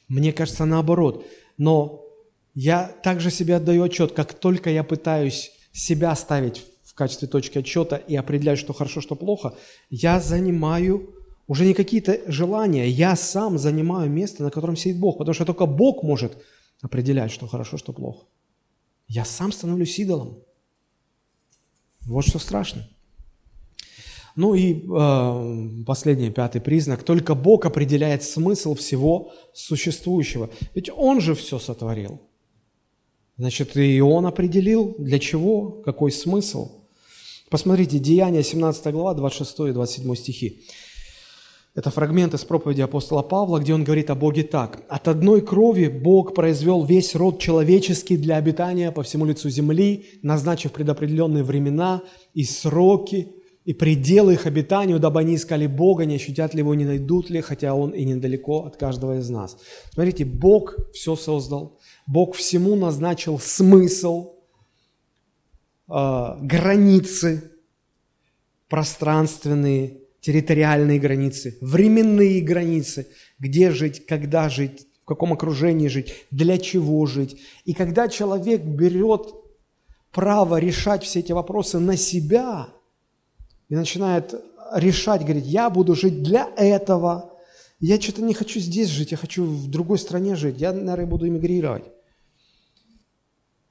мне кажется наоборот. Но я также себе отдаю отчет, как только я пытаюсь себя ставить в качестве точки отчета и определять, что хорошо, что плохо, я занимаю уже не какие-то желания, я сам занимаю место, на котором сидит Бог, потому что только Бог может определять, что хорошо, что плохо. Я сам становлюсь идолом. Вот что страшно. Ну и э, последний, пятый признак. Только Бог определяет смысл всего существующего. Ведь Он же все сотворил. Значит, и Он определил, для чего, какой смысл. Посмотрите, Деяния, 17 глава, 26 и 27 стихи. Это фрагмент из проповеди апостола Павла, где он говорит о Боге так. «От одной крови Бог произвел весь род человеческий для обитания по всему лицу земли, назначив предопределенные времена и сроки, и пределы их обитанию, дабы они искали Бога, не ощутят ли его, не найдут ли, хотя Он и недалеко от каждого из нас». Смотрите, Бог все создал, Бог всему назначил смысл, э, границы пространственные, территориальные границы, временные границы, где жить, когда жить, в каком окружении жить, для чего жить. И когда человек берет право решать все эти вопросы на себя и начинает решать, говорит, я буду жить для этого, я что-то не хочу здесь жить, я хочу в другой стране жить, я, наверное, буду эмигрировать.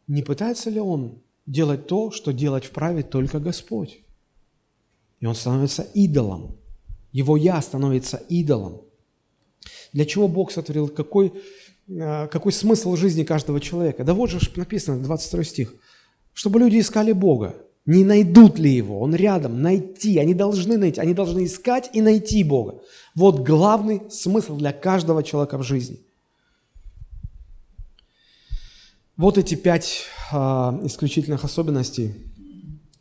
Не пытается ли он делать то, что делать вправе только Господь? И он становится идолом. Его «я» становится идолом. Для чего Бог сотворил? Какой, э, какой смысл жизни каждого человека? Да вот же написано, 22 стих. Чтобы люди искали Бога. Не найдут ли Его? Он рядом. Найти. Они должны найти. Они должны искать и найти Бога. Вот главный смысл для каждого человека в жизни. Вот эти пять а, исключительных особенностей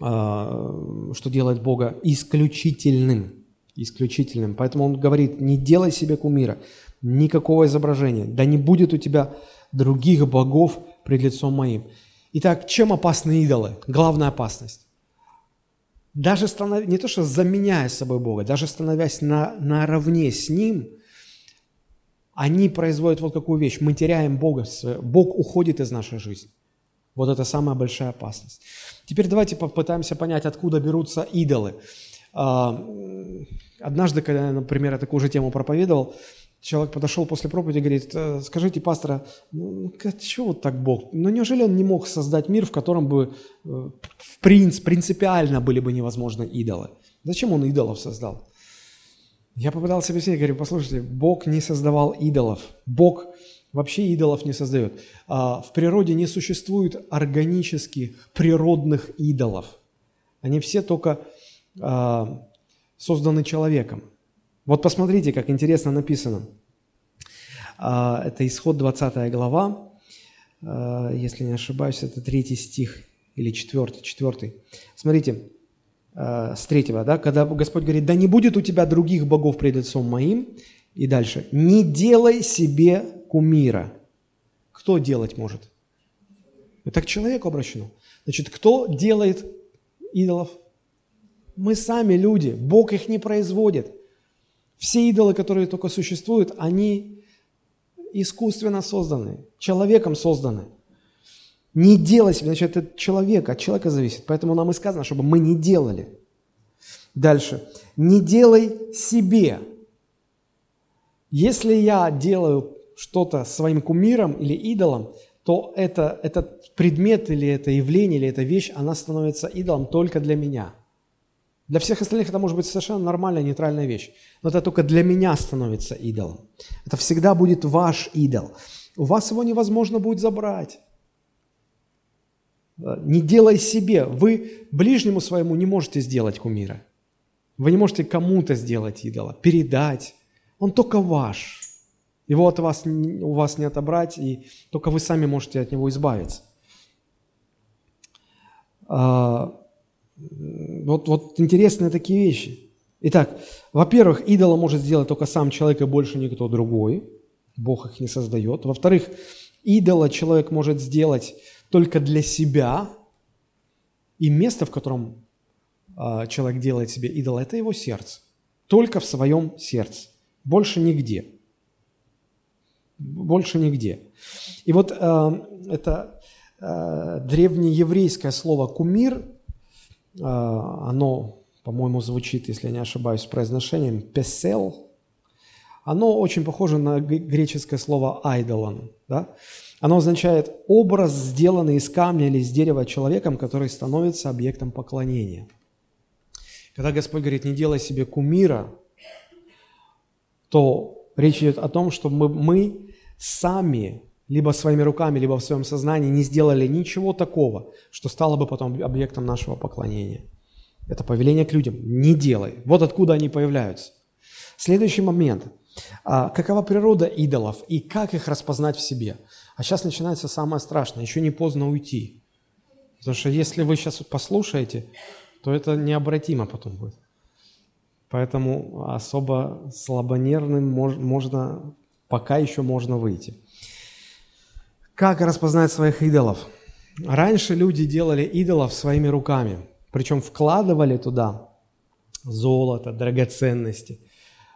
а, что делает Бога исключительным. Исключительным. Поэтому он говорит, не делай себе кумира, никакого изображения, да не будет у тебя других богов пред лицом моим. Итак, чем опасны идолы? Главная опасность. Даже станов... не то, что заменяя собой Бога, даже становясь на, наравне с Ним, они производят вот какую вещь. Мы теряем Бога, Бог уходит из нашей жизни. Вот это самая большая опасность. Теперь давайте попытаемся понять, откуда берутся идолы. А, однажды, когда я, например, я такую же тему проповедовал, человек подошел после проповеди и говорит, «Э, скажите, пастора, ну, чего вот так Бог? Ну, неужели Он не мог создать мир, в котором бы э, в принц, принципиально были бы невозможны идолы? Зачем Он идолов создал? Я попытался объяснить, говорю, послушайте, Бог не создавал идолов. Бог вообще идолов не создает. А, в природе не существует органических, природных идолов. Они все только а, созданы человеком. Вот посмотрите, как интересно написано. А, это исход 20 глава, если не ошибаюсь, это третий стих или четвертый, четвертый. Смотрите, с третьего, да, когда Господь говорит, да не будет у тебя других богов пред лицом моим, и дальше, не делай себе кумира. Кто делать может? Это к человеку обращено. Значит, кто делает идолов? Мы сами люди. Бог их не производит. Все идолы, которые только существуют, они искусственно созданы, человеком созданы. Не делай себе, значит, это человек, от человека зависит. Поэтому нам и сказано, чтобы мы не делали. Дальше. Не делай себе. Если я делаю что-то своим кумиром или идолом, то это, этот предмет или это явление, или эта вещь, она становится идолом только для меня. Для всех остальных это может быть совершенно нормальная, нейтральная вещь. Но это только для меня становится идолом. Это всегда будет ваш идол. У вас его невозможно будет забрать. Не делай себе. Вы ближнему своему не можете сделать кумира. Вы не можете кому-то сделать идола, передать. Он только ваш. Его от вас, у вас не отобрать, и только вы сами можете от него избавиться. Вот, вот интересные такие вещи. Итак, во-первых, идола может сделать только сам человек и больше никто другой. Бог их не создает. Во-вторых, идола человек может сделать только для себя, и место, в котором а, человек делает себе идола, это его сердце. Только в своем сердце. Больше нигде. Больше нигде. И вот э, это э, древнееврейское слово «кумир», э, оно, по-моему, звучит, если я не ошибаюсь, произношением «песел», оно очень похоже на греческое слово «айдолон». Да? Оно означает образ, сделанный из камня или из дерева человеком, который становится объектом поклонения. Когда Господь говорит, не делай себе кумира, то речь идет о том, что мы, мы сами, либо своими руками, либо в своем сознании не сделали ничего такого, что стало бы потом объектом нашего поклонения. Это повеление к людям. Не делай. Вот откуда они появляются. Следующий момент. А, какова природа идолов и как их распознать в себе? А сейчас начинается самое страшное, еще не поздно уйти. Потому что если вы сейчас послушаете, то это необратимо потом будет. Поэтому особо слабонервным можно, пока еще можно выйти. Как распознать своих идолов? Раньше люди делали идолов своими руками, причем вкладывали туда золото, драгоценности,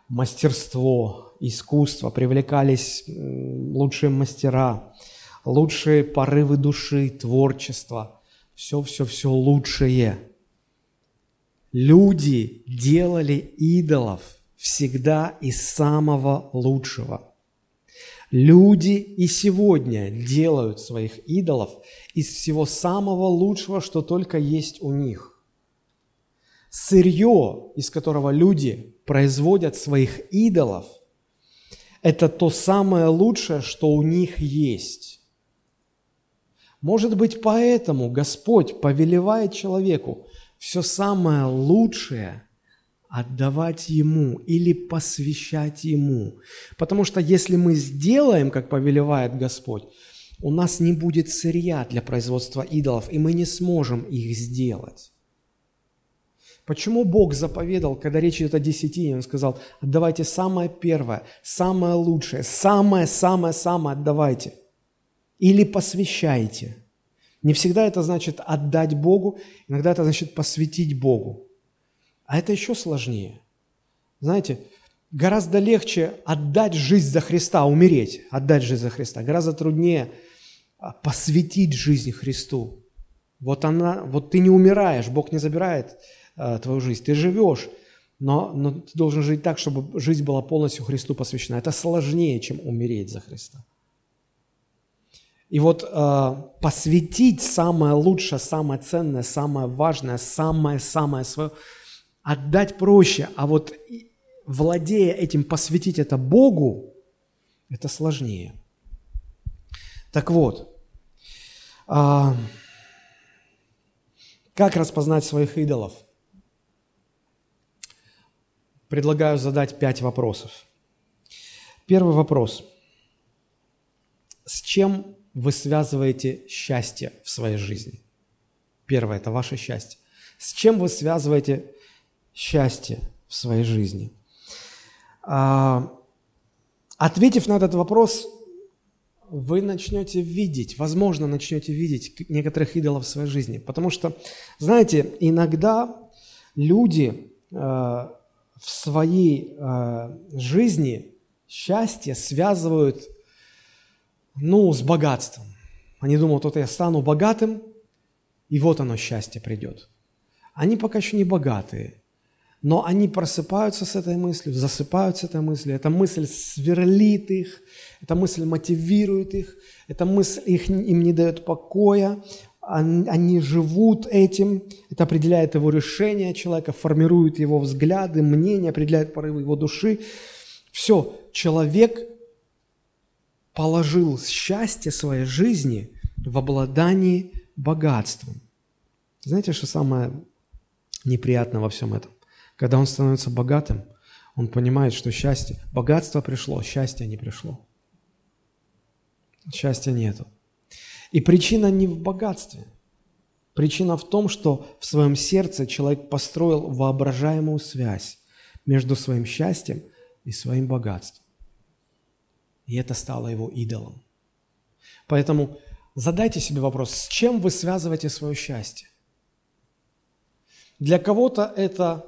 мастерство, искусства, привлекались лучшие мастера, лучшие порывы души, творчество, все-все-все лучшее. Люди делали идолов всегда из самого лучшего. Люди и сегодня делают своих идолов из всего самого лучшего, что только есть у них. Сырье, из которого люди производят своих идолов, это то самое лучшее, что у них есть. Может быть, поэтому Господь повелевает человеку все самое лучшее отдавать Ему или посвящать Ему. Потому что если мы сделаем, как повелевает Господь, у нас не будет сырья для производства идолов, и мы не сможем их сделать. Почему Бог заповедал, когда речь идет о десятине, Он сказал, отдавайте самое первое, самое лучшее, самое-самое-самое отдавайте. Или посвящайте. Не всегда это значит отдать Богу, иногда это значит посвятить Богу. А это еще сложнее. Знаете, гораздо легче отдать жизнь за Христа, умереть, отдать жизнь за Христа. Гораздо труднее а, посвятить жизнь Христу. Вот она, вот ты не умираешь, Бог не забирает Э, твою жизнь. Ты живешь, но, но ты должен жить так, чтобы жизнь была полностью Христу посвящена. Это сложнее, чем умереть за Христа. И вот э, посвятить самое лучшее, самое ценное, самое важное, самое-самое свое, отдать проще, а вот владея этим, посвятить это Богу, это сложнее. Так вот, э, как распознать своих идолов? предлагаю задать пять вопросов. Первый вопрос. С чем вы связываете счастье в своей жизни? Первое – это ваше счастье. С чем вы связываете счастье в своей жизни? А, ответив на этот вопрос, вы начнете видеть, возможно, начнете видеть некоторых идолов в своей жизни. Потому что, знаете, иногда люди а, в своей э, жизни счастье связывают, ну, с богатством. Они думают, вот я стану богатым, и вот оно счастье придет. Они пока еще не богатые, но они просыпаются с этой мыслью, засыпают с этой мыслью. Эта мысль сверлит их, эта мысль мотивирует их, эта мысль их, им не дает покоя. они живут этим, это определяет его решение человека, формирует его взгляды, мнения, определяет порывы его души. Все, человек положил счастье своей жизни в обладании богатством. Знаете, что самое неприятное во всем этом? Когда он становится богатым, он понимает, что счастье, богатство пришло, счастье не пришло. Счастья нету. И причина не в богатстве. Причина в том, что в своем сердце человек построил воображаемую связь между своим счастьем и своим богатством. И это стало его идолом. Поэтому задайте себе вопрос, с чем вы связываете свое счастье? Для кого-то это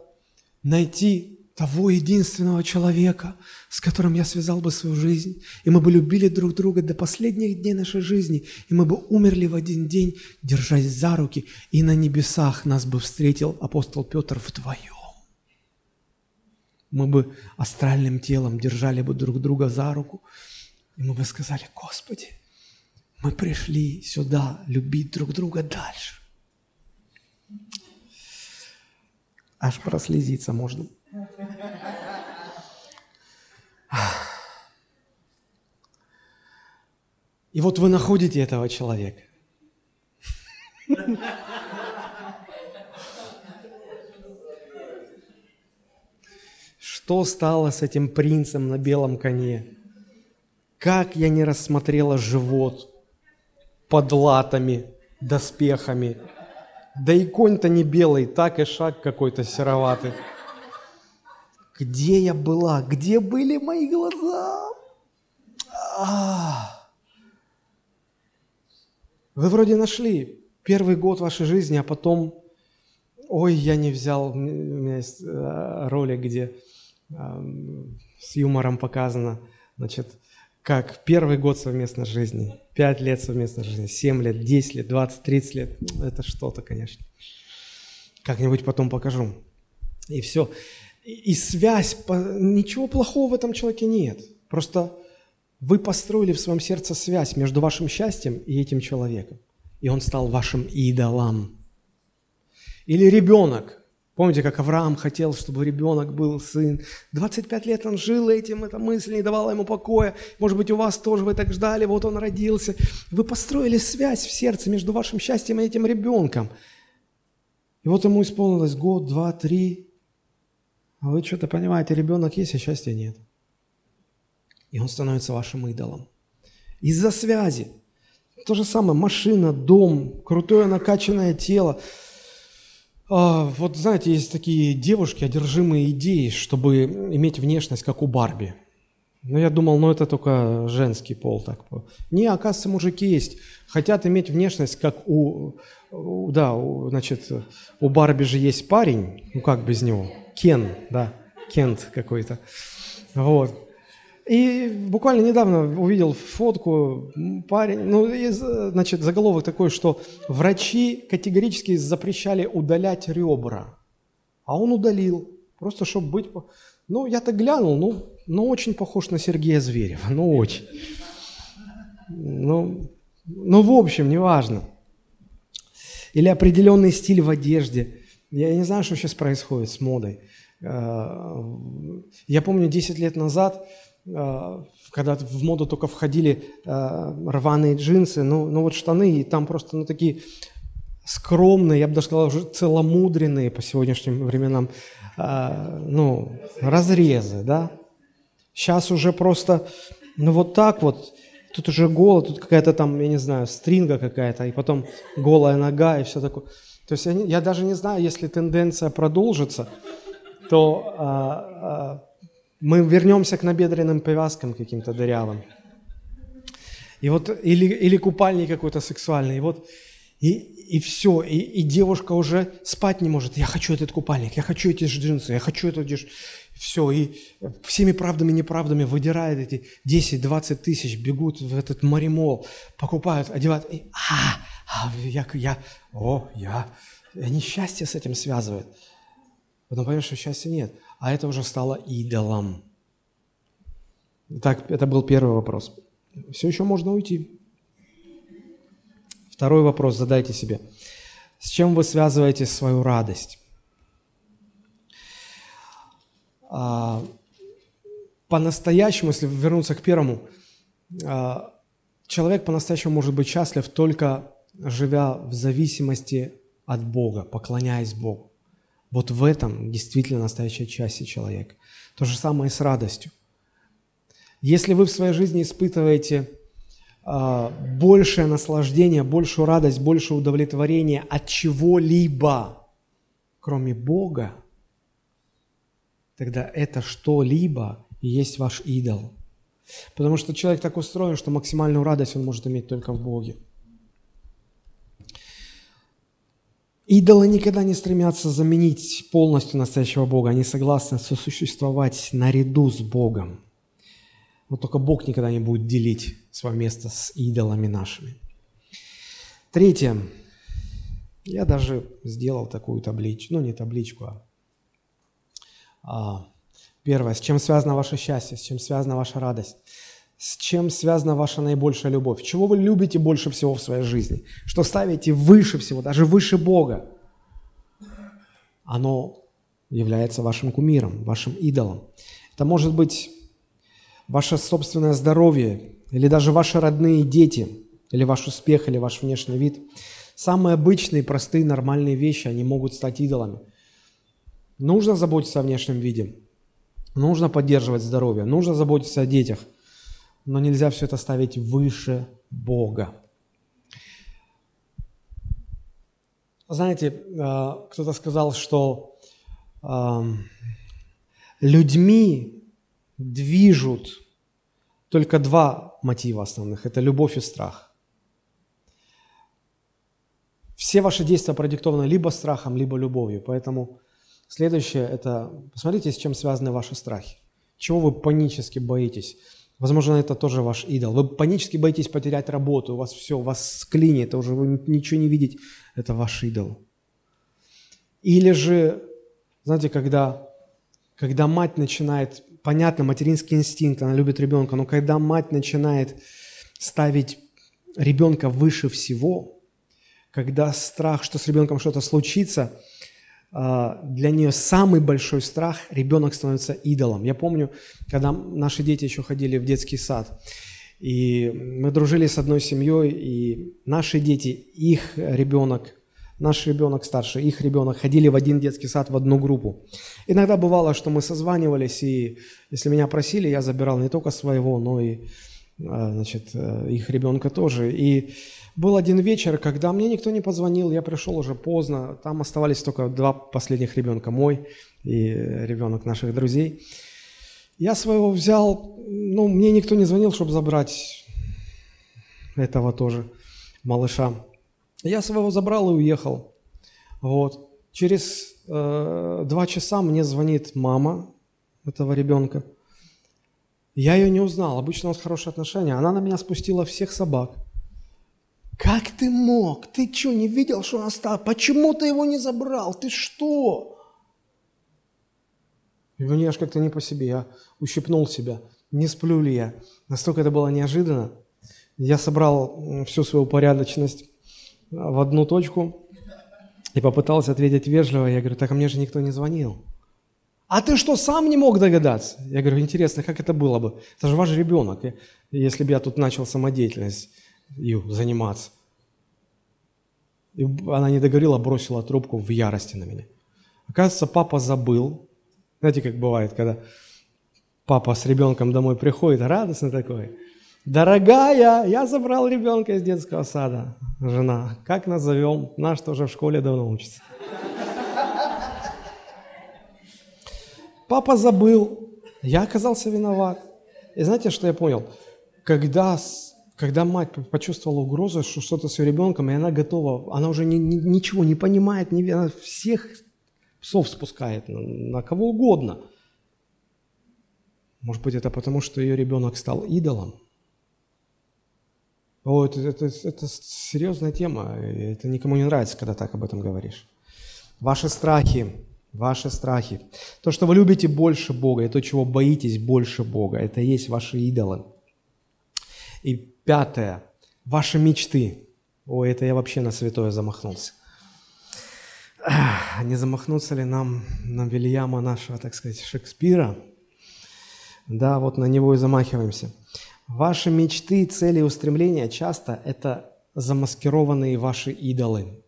найти того единственного человека, с которым я связал бы свою жизнь, и мы бы любили друг друга до последних дней нашей жизни, и мы бы умерли в один день, держась за руки, и на небесах нас бы встретил апостол Петр вдвоем. Мы бы астральным телом держали бы друг друга за руку, и мы бы сказали, Господи, мы пришли сюда любить друг друга дальше. Аж прослезиться можно. И вот вы находите этого человека. Что стало с этим принцем на белом коне? Как я не рассмотрела живот под латами, доспехами. Да и конь-то не белый, так и шаг какой-то сероватый. Где я была? Где были мои глаза? А. Вы вроде нашли первый год вашей жизни, а потом, ой, я не взял, у меня есть э, ролик, где с юмором показано, значит, как первый год совместной жизни, пять лет совместной жизни, семь лет, десять лет, двадцать, тридцать лет. Это что-то, конечно. Как-нибудь потом покажу. И все и связь, ничего плохого в этом человеке нет. Просто вы построили в своем сердце связь между вашим счастьем и этим человеком. И он стал вашим идолом. Или ребенок. Помните, как Авраам хотел, чтобы ребенок был сын. 25 лет он жил этим, эта мысль не давала ему покоя. Может быть, у вас тоже вы так ждали, вот он родился. Вы построили связь в сердце между вашим счастьем и этим ребенком. И вот ему исполнилось год, два, три, а вы что-то понимаете, ребенок есть, а счастья нет. И он становится вашим идолом. Из-за связи. То же самое, машина, дом, крутое накачанное тело. А, вот знаете, есть такие девушки, одержимые идеей, чтобы иметь внешность, как у Барби. Но я думал, ну это только женский пол так. Не, оказывается, мужики есть. Хотят иметь внешность, как у, да, у, значит, у Барби же есть парень, ну как без него? Кен, да, Кент какой-то. Вот. И буквально недавно увидел фотку, парень, ну, и, значит, заголовок такой, что врачи категорически запрещали удалять ребра. А он удалил, просто чтобы быть... Ну, я так глянул, ну, ну, очень похож на Сергея Зверева, ну, очень. Ну, ну, в общем, неважно. Или определенный стиль в одежде. Я не знаю, что сейчас происходит с модой. Э, я помню 10 лет назад, э, когда в моду только входили э, рваные джинсы, ну, ну вот штаны, и там просто ну, такие скромные, я бы даже сказал, уже целомудренные по сегодняшним временам, ну, разрезы, да. Сейчас уже просто, ну вот так вот, тут уже голо, тут какая-то там, я не знаю, стринга какая-то, и потом голая нога и все такое. То есть я, я даже не знаю, если тенденция продолжится, то а, а, мы вернемся к набедренным повязкам каким-то дырявым. И вот, или, или купальник какой-то сексуальный. И вот, и, и все, и, и девушка уже спать не может. Я хочу этот купальник, я хочу эти джинсы, я хочу это все, и всеми правдами и неправдами выдирает эти 10-20 тысяч, бегут в этот маримол, покупают, одевают, и, а, а я, я, о, я, и они счастье с этим связывают. Потом понимаешь, что счастья нет. А это уже стало идолом. Так, это был первый вопрос. Все еще можно уйти. Второй вопрос задайте себе. С чем вы связываете свою радость? А, по-настоящему, если вернуться к первому, а, человек по-настоящему может быть счастлив только живя в зависимости от Бога, поклоняясь Богу. Вот в этом действительно настоящая часть человека. То же самое и с радостью. Если вы в своей жизни испытываете э, большее наслаждение, большую радость, большее удовлетворение от чего-либо, кроме Бога, тогда это что-либо и есть ваш идол. Потому что человек так устроен, что максимальную радость он может иметь только в Боге. Идолы никогда не стремятся заменить полностью настоящего Бога. Они согласны сосуществовать наряду с Богом. Но только Бог никогда не будет делить свое место с идолами нашими. Третье. Я даже сделал такую табличку, ну не табличку, а, а первое, с чем связано ваше счастье, с чем связана ваша радость, с чем связана ваша наибольшая любовь, чего вы любите больше всего в своей жизни, что ставите выше всего, даже выше Бога, оно является вашим кумиром, вашим идолом. Это может быть ваше собственное здоровье, или даже ваши родные дети, или ваш успех, или ваш внешний вид. Самые обычные, простые, нормальные вещи, они могут стать идолами. Нужно заботиться о внешнем виде, нужно поддерживать здоровье, нужно заботиться о детях, но нельзя все это ставить выше Бога. Знаете, э, кто-то сказал, что эм, людьми движут только два мотива основных. Это любовь и страх. Все ваши действия продиктованы либо страхом, либо любовью. Поэтому следующее – это посмотрите, с чем связаны ваши страхи. Чего вы панически боитесь? Возможно, это тоже ваш идол. Вы панически боитесь потерять работу, у вас все, у вас склинит, уже вы ничего не видите. Это ваш идол. Или же, знаете, когда, когда мать начинает понятно, материнский инстинкт, она любит ребенка, но когда мать начинает ставить ребенка выше всего, когда страх, что с ребенком что-то случится, для нее самый большой страх – ребенок становится идолом. Я помню, когда наши дети еще ходили в детский сад, и мы дружили с одной семьей, и наши дети, их ребенок наш ребенок старший, их ребенок, ходили в один детский сад, в одну группу. Иногда бывало, что мы созванивались, и если меня просили, я забирал не только своего, но и а, значит, э, их ребенка тоже. И был один вечер, когда мне никто не позвонил, я пришел уже поздно, там оставались только два последних ребенка, мой и ребенок наших друзей. Я своего взял, ну, мне никто не звонил, чтобы забрать этого тоже малыша. Я своего забрал и уехал. Вот. Через э, два часа мне звонит мама этого ребенка. Я ее не узнал. Обычно у нас хорошие отношения. Она на меня спустила всех собак. Как ты мог? Ты что, не видел, что он стал? Почему ты его не забрал? Ты что? И мне аж как-то не по себе. Я ущипнул себя. Не сплю ли я? Настолько это было неожиданно. Я собрал всю свою порядочность в одну точку и попытался ответить вежливо. Я говорю, так а мне же никто не звонил. А ты что, сам не мог догадаться? Я говорю, интересно, как это было бы? Это же ваш ребенок, если бы я тут начал самодеятельность заниматься. И она не договорила, бросила трубку в ярости на меня. Оказывается, папа забыл. Знаете, как бывает, когда папа с ребенком домой приходит, радостно такой – Дорогая, я забрал ребенка из детского сада. Жена, как назовем? Наш тоже в школе давно учится. Папа забыл, я оказался виноват. И знаете, что я понял? Когда, когда мать почувствовала угрозу, что что-то с ее ребенком, и она готова, она уже ни, ни, ничего не понимает, не, она всех псов спускает на, на кого угодно. Может быть, это потому, что ее ребенок стал идолом? О, это, это, это серьезная тема, это никому не нравится, когда так об этом говоришь. Ваши страхи, ваши страхи. То, что вы любите больше Бога, и то, чего боитесь больше Бога, это и есть ваши идолы. И пятое, ваши мечты. Ой, это я вообще на святое замахнулся. Не замахнуться ли нам на Вильяма нашего, так сказать, Шекспира? Да, вот на него и замахиваемся. Ваши мечты, цели и устремления часто – это замаскированные ваши идолы.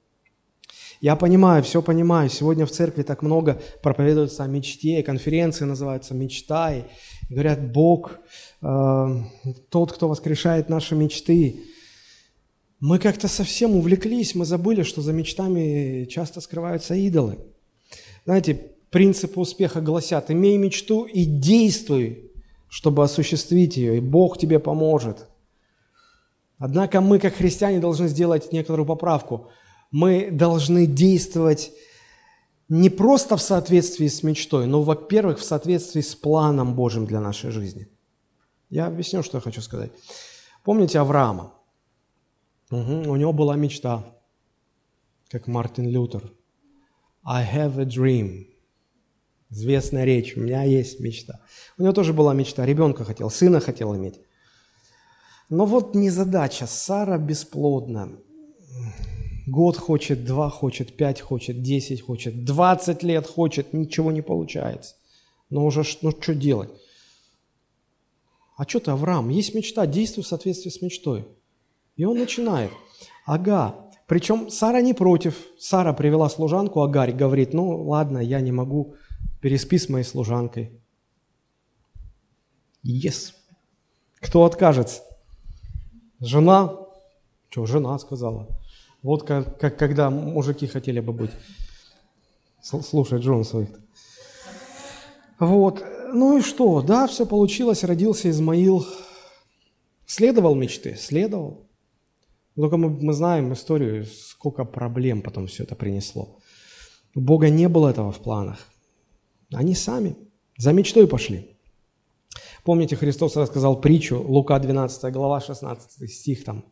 Я понимаю, все понимаю. Сегодня в церкви так много проповедуется о мечте, конференции называются «Мечта», и говорят, Бог, э, тот, кто воскрешает наши мечты. Мы как-то совсем увлеклись, мы забыли, что за мечтами часто скрываются идолы. Знаете, принципы успеха гласят, имей мечту и действуй, чтобы осуществить ее, и Бог тебе поможет. Однако мы, как христиане, должны сделать некоторую поправку – мы должны действовать не просто в соответствии с мечтой, но, во-первых, в соответствии с планом Божьим для нашей жизни. Я объясню, что я хочу сказать. Помните Авраама? Угу, у него была мечта, как Мартин Лютер. I have a dream. Известная речь. У меня есть мечта. У него тоже была мечта. Ребенка хотел, сына хотел иметь. Но вот незадача. Сара бесплодна. Год хочет, два хочет, пять хочет, десять хочет, двадцать лет хочет, ничего не получается. Но уже ну, что делать? А что ты, Авраам? Есть мечта, действуй в соответствии с мечтой. И он начинает. Ага. Причем Сара не против. Сара привела служанку, Агарь говорит, ну ладно, я не могу, переспи с моей служанкой. Yes. Кто откажется? Жена? Что, жена сказала. Вот как, как когда мужики хотели бы быть. Слушай, Джон своих. Вот. Ну и что? Да, все получилось. Родился Измаил. Следовал мечты? Следовал. Только мы, мы знаем историю, сколько проблем потом все это принесло. У Бога не было этого в планах. Они сами за мечтой пошли. Помните, Христос рассказал притчу, Лука 12 глава, 16 стих там.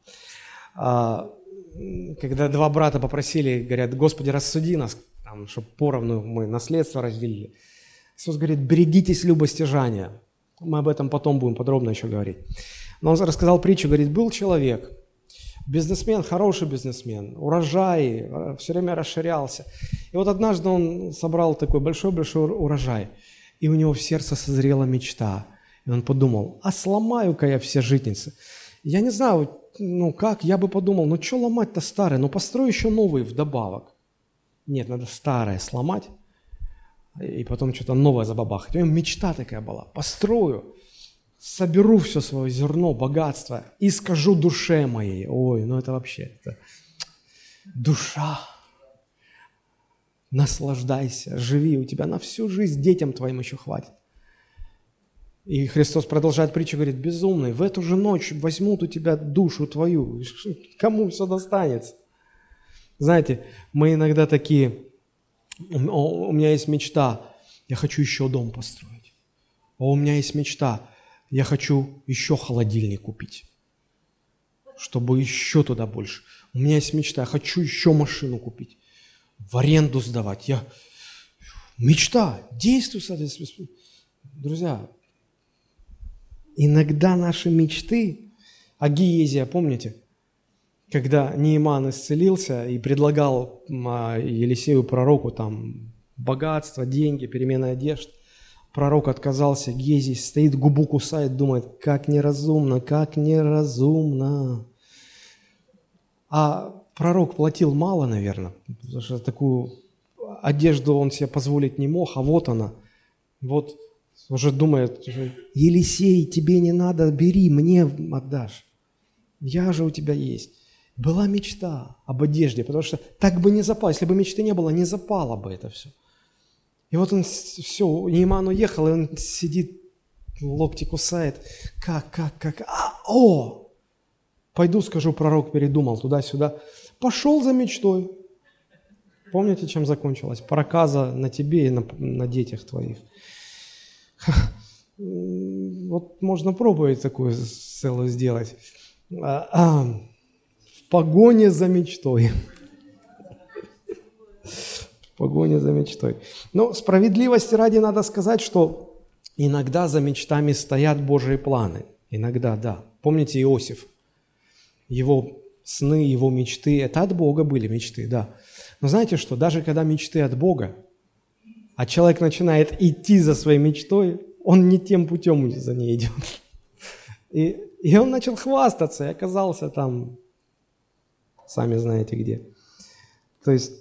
Когда два брата попросили, говорят, Господи, рассуди нас, там, чтобы поровну мы наследство разделили. Иисус говорит, берегитесь любостяжания. Мы об этом потом будем подробно еще говорить. Но он рассказал притчу, говорит, был человек, бизнесмен, хороший бизнесмен, урожай, э, все время расширялся. И вот однажды он собрал такой большой-большой урожай, и у него в сердце созрела мечта. И он подумал, а сломаю-ка я все житницы. Я не знаю, ну как, я бы подумал, ну что ломать-то старое, ну построй еще новые вдобавок. Нет, надо старое сломать, и потом что-то новое забабахать. У него мечта такая была, построю, соберу все свое зерно, богатство и скажу душе моей. Ой, ну это вообще, это душа, наслаждайся, живи, у тебя на всю жизнь детям твоим еще хватит. И Христос продолжает притчу, говорит, безумный, в эту же ночь возьмут у тебя душу твою. Кому все достанется? Знаете, мы иногда такие, у меня есть мечта, я хочу еще дом построить. А у меня есть мечта, я хочу еще холодильник купить, чтобы еще туда больше. У меня есть мечта, я хочу еще машину купить, в аренду сдавать. Я... Мечта, действуй, соответственно. Друзья, Иногда наши мечты, а Гиезия, помните, когда Нейман исцелился и предлагал а, Елисею пророку там богатство, деньги, перемена одежд, пророк отказался, Гезий стоит, губу кусает, думает, как неразумно, как неразумно. А пророк платил мало, наверное, потому что такую одежду он себе позволить не мог, а вот она, вот уже думает, Елисей, тебе не надо, бери, мне отдашь. Я же у тебя есть. Была мечта об одежде, потому что так бы не запало. Если бы мечты не было, не запало бы это все. И вот он все, Нейман уехал, и он сидит, локти кусает. Как, как, как? А, о! Пойду, скажу, пророк передумал туда-сюда. Пошел за мечтой. Помните, чем закончилось? Проказа на тебе и на, на детях твоих. Вот можно пробовать такую целую сделать. А, в погоне за мечтой. В погоне за мечтой. Но справедливости ради надо сказать, что иногда за мечтами стоят Божьи планы. Иногда, да. Помните Иосиф? Его сны, его мечты, это от Бога были мечты, да. Но знаете что, даже когда мечты от Бога, а человек начинает идти за своей мечтой, он не тем путем за ней идет. И, и он начал хвастаться и оказался там, сами знаете где. То есть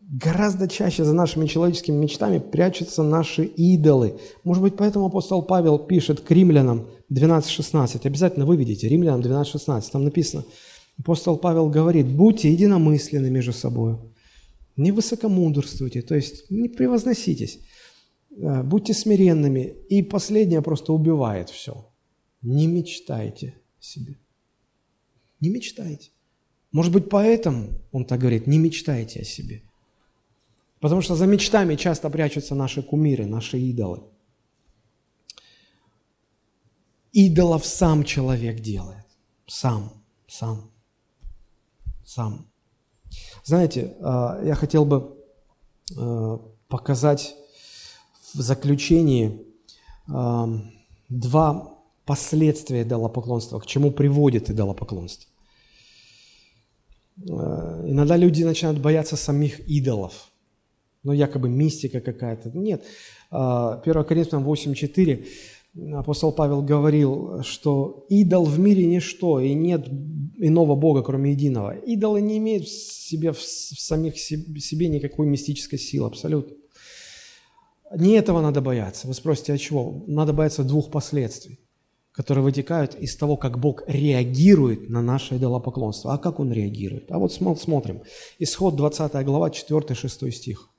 гораздо чаще за нашими человеческими мечтами прячутся наши идолы. Может быть, поэтому апостол Павел пишет к римлянам 12.16. Обязательно выведите, римлянам 12.16. Там написано, апостол Павел говорит, будьте единомысленны между собой, не высокомудрствуйте, то есть не превозноситесь, э, будьте смиренными. И последнее просто убивает все. Не мечтайте себе. Не мечтайте. Может быть, поэтому он так говорит, не мечтайте о себе. Потому что за мечтами часто прячутся наши кумиры, наши идолы. Идолов сам человек делает. Сам, сам, сам. Знаете, а, я хотел бы а, показать в заключении а, два последствия идолопоклонства, к чему приводит идолопоклонство. Иногда люди начинают бояться самих идолов – ну, якобы мистика какая-то. Нет. 1 а, Коринфянам 8.4 апостол Павел говорил, что идол в мире ничто, и нет иного Бога, кроме единого. Идолы не имеют в себе, в самих себе никакой мистической силы, абсолютно. Не этого надо бояться. Вы спросите, а чего? Надо бояться двух последствий, которые вытекают из того, как Бог реагирует на наше идолопоклонство. А как Он реагирует? А вот смотрим. Исход 20 глава, 4-6 стих.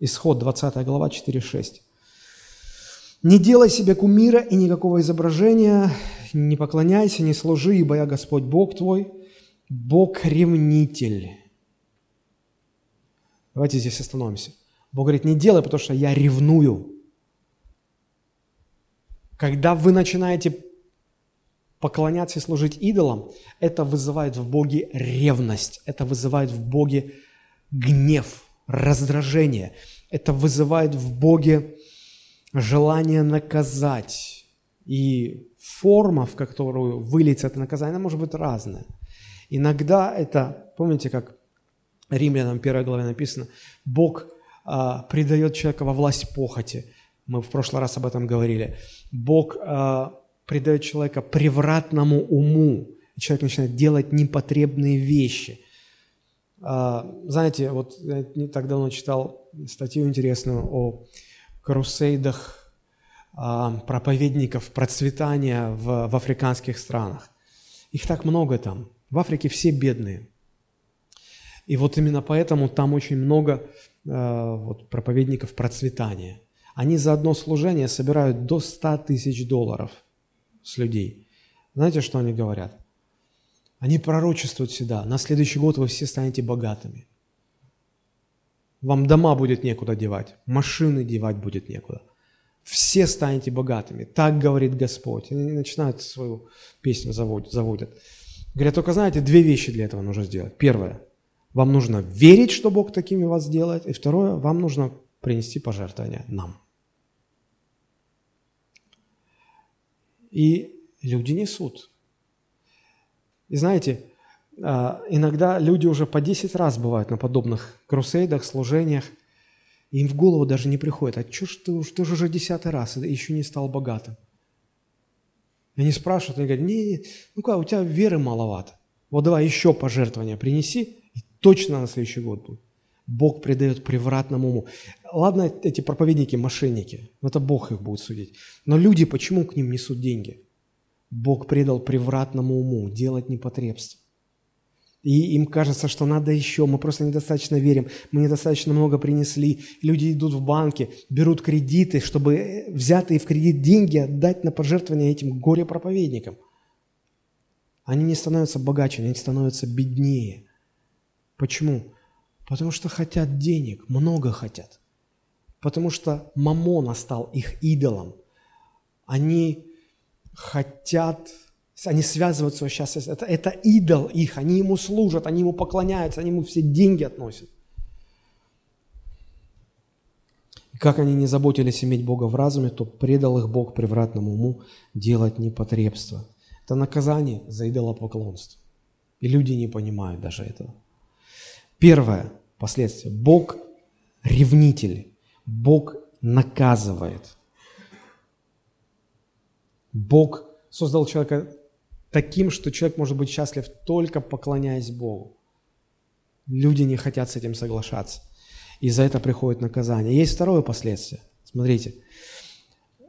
Исход 20 глава 4.6. «Не делай себе кумира и никакого изображения, не поклоняйся, не служи, ибо я Господь Бог твой, Бог-ревнитель». Давайте здесь остановимся. Бог говорит, не делай, потому что я ревную. Когда вы начинаете поклоняться и служить идолам, это вызывает в Боге ревность, это вызывает в Боге гнев – раздражение. Это вызывает в Боге желание наказать. И форма, в которую выльется это наказание, может быть разная. Иногда это, помните, как Римлянам 1 главе написано, Бог а, придает человека во власть похоти. Мы в прошлый раз об этом говорили. Бог а, придает человека превратному уму. И человек начинает делать непотребные вещи. А, знаете, вот я не так давно читал статью интересную о крусейдах а, проповедников процветания в, в африканских странах. Их так много там. В Африке все бедные. И вот именно поэтому там очень много э, вот, проповедников процветания. Они за одно служение собирают до 100 тысяч долларов с людей. Знаете, что они говорят? Они пророчествуют всегда. На следующий год вы все станете богатыми. Вам дома будет некуда девать, машины девать будет некуда. Все станете богатыми. Так говорит Господь. Они начинают свою песню заводят. заводят. Говорят, только знаете, две вещи для этого нужно сделать. Первое, вам нужно верить, что Бог такими вас сделает. И второе, вам нужно принести пожертвования нам. И люди несут. И знаете, иногда люди уже по 10 раз бывают на подобных крусейдах, служениях, и им в голову даже не приходит, а что ж ты, ты же уже десятый раз и еще не стал богатым? И они спрашивают, они говорят, не, не, ну как, у тебя веры маловато. Вот давай еще пожертвования принеси, и точно на следующий год будет. Бог придает превратному уму. Ладно, эти проповедники, мошенники, это Бог их будет судить. Но люди почему к ним несут деньги? Бог предал превратному уму делать непотребство. И им кажется, что надо еще, мы просто недостаточно верим, мы недостаточно много принесли. Люди идут в банки, берут кредиты, чтобы э, взятые в кредит деньги отдать на пожертвование этим горе-проповедникам. Они не становятся богаче, они становятся беднее. Почему? Потому что хотят денег, много хотят. Потому что Мамона стал их идолом. Они хотят, они связываются сейчас, это, это идол их, они ему служат, они ему поклоняются, они ему все деньги относят. И как они не заботились иметь Бога в разуме, то предал их Бог превратному уму делать непотребство. Это наказание за идолопоклонство. И люди не понимают даже этого. Первое последствие. Бог ревнитель. Бог наказывает. Бог создал человека таким, что человек может быть счастлив только поклоняясь Богу. Люди не хотят с этим соглашаться. И за это приходит наказание. Есть второе последствие. Смотрите.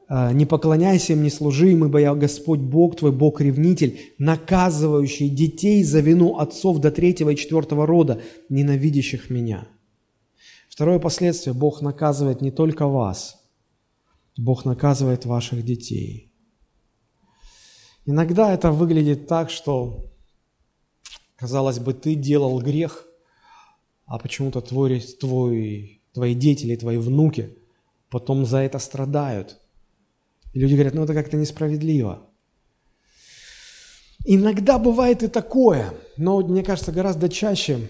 «А, «Не поклоняйся им, не служи им, ибо я Господь Бог твой, Бог-ревнитель, наказывающий детей за вину отцов до третьего и четвертого рода, ненавидящих меня». Второе последствие. Бог наказывает не только вас, Бог наказывает ваших детей. Иногда это выглядит так, что, казалось бы, ты делал грех, а почему-то твой, твой, твои дети или твои внуки потом за это страдают. И люди говорят, ну это как-то несправедливо. Иногда бывает и такое, но мне кажется, гораздо чаще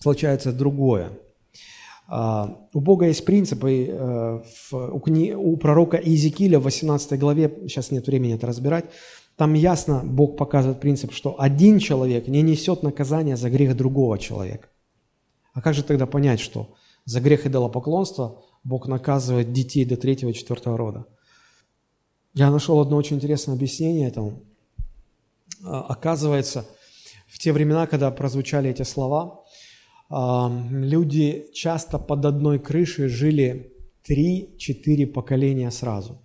случается другое. А, у Бога есть принципы, э, у пророка Иезекииля в 18 главе, сейчас нет времени это разбирать, там ясно Бог показывает принцип, что один человек не несет наказания за грех другого человека. А как же тогда понять, что за грех идолопоклонства Бог наказывает детей до третьего четвертого рода? Я нашел одно очень интересное объяснение этому. А, оказывается, в те времена, когда прозвучали эти слова, люди часто под одной крышей жили три-четыре поколения сразу.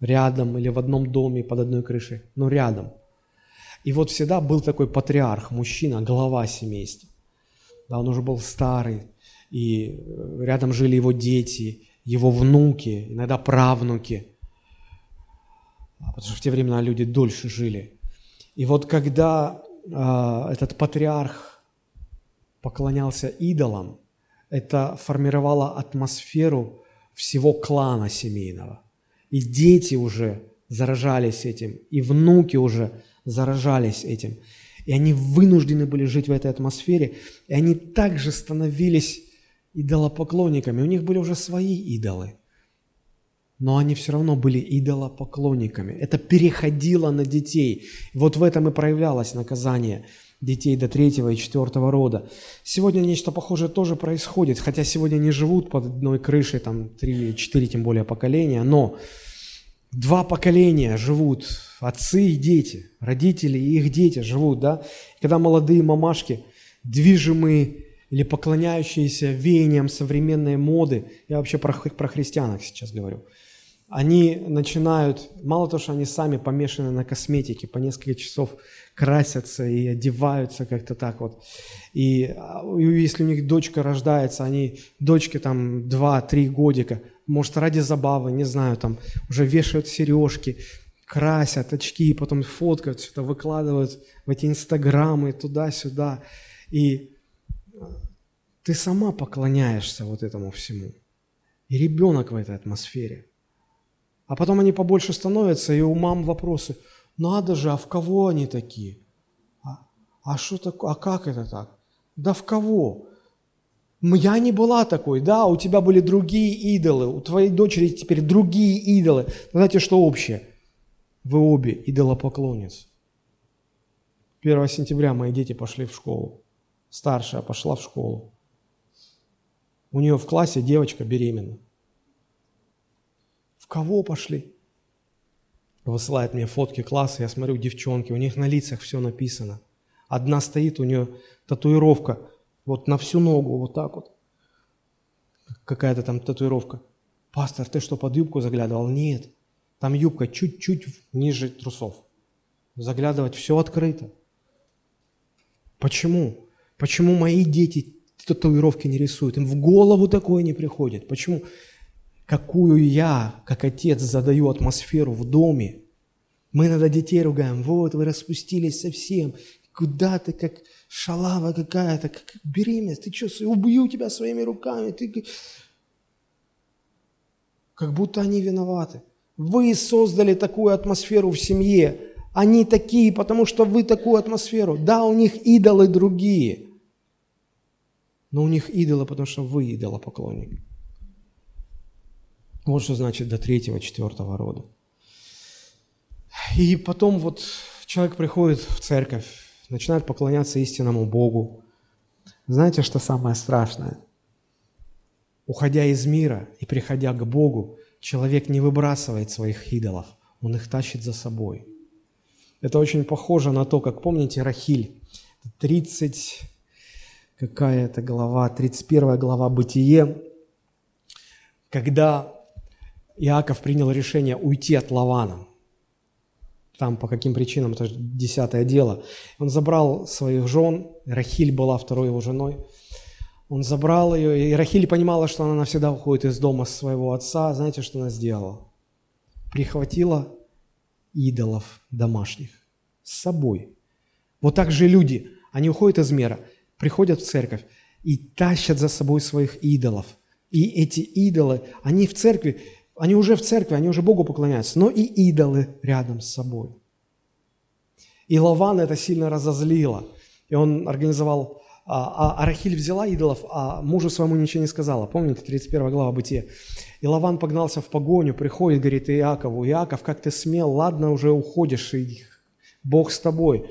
Рядом или в одном доме под одной крышей, но рядом. И вот всегда был такой патриарх, мужчина, глава семейства. Да, он уже был старый, и э, рядом жили его дети, его внуки, иногда правнуки. А, потому что в те времена люди дольше жили. И вот когда э, этот патриарх поклонялся идолам, это формировало атмосферу всего клана семейного. И дети уже заражались этим, и внуки уже заражались этим. И они вынуждены были жить в этой атмосфере, и они также становились идолопоклонниками. У них были уже свои идолы, но они все равно были идолопоклонниками. Это переходило на детей. Вот в этом и проявлялось наказание – детей до третьего и четвертого рода. Сегодня нечто похожее тоже происходит, хотя сегодня не живут под одной крышей, там три, четыре тем более поколения, но два поколения живут, отцы и дети, родители и их дети живут, да. Когда молодые мамашки, движимые или поклоняющиеся веяниям современной моды, я вообще про, про христианок сейчас говорю – они начинают, мало того, что они сами помешаны на косметике, по несколько часов красятся и одеваются как-то так вот. И, и если у них дочка рождается, они, дочке там 2-3 годика, может, ради забавы, не знаю, там уже вешают сережки, красят очки, потом фоткают, что-то выкладывают в эти инстаграмы туда-сюда. И ты сама поклоняешься вот этому всему. И ребенок в этой атмосфере. А потом они побольше становятся, и у мам вопросы. Надо же, а в кого они такие? А, а что такое? А как это так? Да в кого? Я не была такой, да, у тебя были другие идолы, у твоей дочери теперь другие идолы. знаете, что общее? Вы обе идолопоклонницы. 1 сентября мои дети пошли в школу. Старшая пошла в школу. У нее в классе девочка беременна кого пошли? Высылает мне фотки класса, я смотрю, девчонки, у них на лицах все написано. Одна стоит, у нее татуировка вот на всю ногу, вот так вот. Какая-то там татуировка. Пастор, ты что, под юбку заглядывал? Нет. Там юбка чуть-чуть ниже трусов. Заглядывать все открыто. Почему? Почему мои дети татуировки не рисуют? Им в голову такое не приходит. Почему? Какую я, как отец, задаю атмосферу в доме. Мы иногда детей ругаем, вот вы распустились совсем, куда ты как шалава какая-то, как беременность, ты что, убью тебя своими руками, ты... Как будто они виноваты. Вы создали такую атмосферу в семье, они такие, потому что вы такую атмосферу. Да, у них идолы другие, но у них идолы, потому что вы идолопоклонник. Вот что значит до третьего, четвертого рода. И потом вот человек приходит в церковь, начинают поклоняться истинному Богу. Знаете, что самое страшное? Уходя из мира и приходя к Богу, человек не выбрасывает своих идолов, он их тащит за собой. Это очень похоже на то, как помните Рахиль, 30, какая это глава, 31 глава Бытие, когда Иаков принял решение уйти от Лавана. Там по каким причинам, это десятое дело. Он забрал своих жен, Рахиль была второй его женой. Он забрал ее, и Рахиль понимала, что она навсегда уходит из дома своего отца. Знаете, что она сделала? Прихватила идолов домашних с собой. Вот так же люди, они уходят из мира, приходят в церковь и тащат за собой своих идолов. И эти идолы, они в церкви, они уже в церкви, они уже Богу поклоняются, но и идолы рядом с собой. И Лаван это сильно разозлило. И он организовал... А, а взяла идолов, а мужу своему ничего не сказала. Помните, 31 глава Бытия. И Лаван погнался в погоню, приходит, говорит Иакову, «Иаков, как ты смел? Ладно, уже уходишь, и Бог с тобой.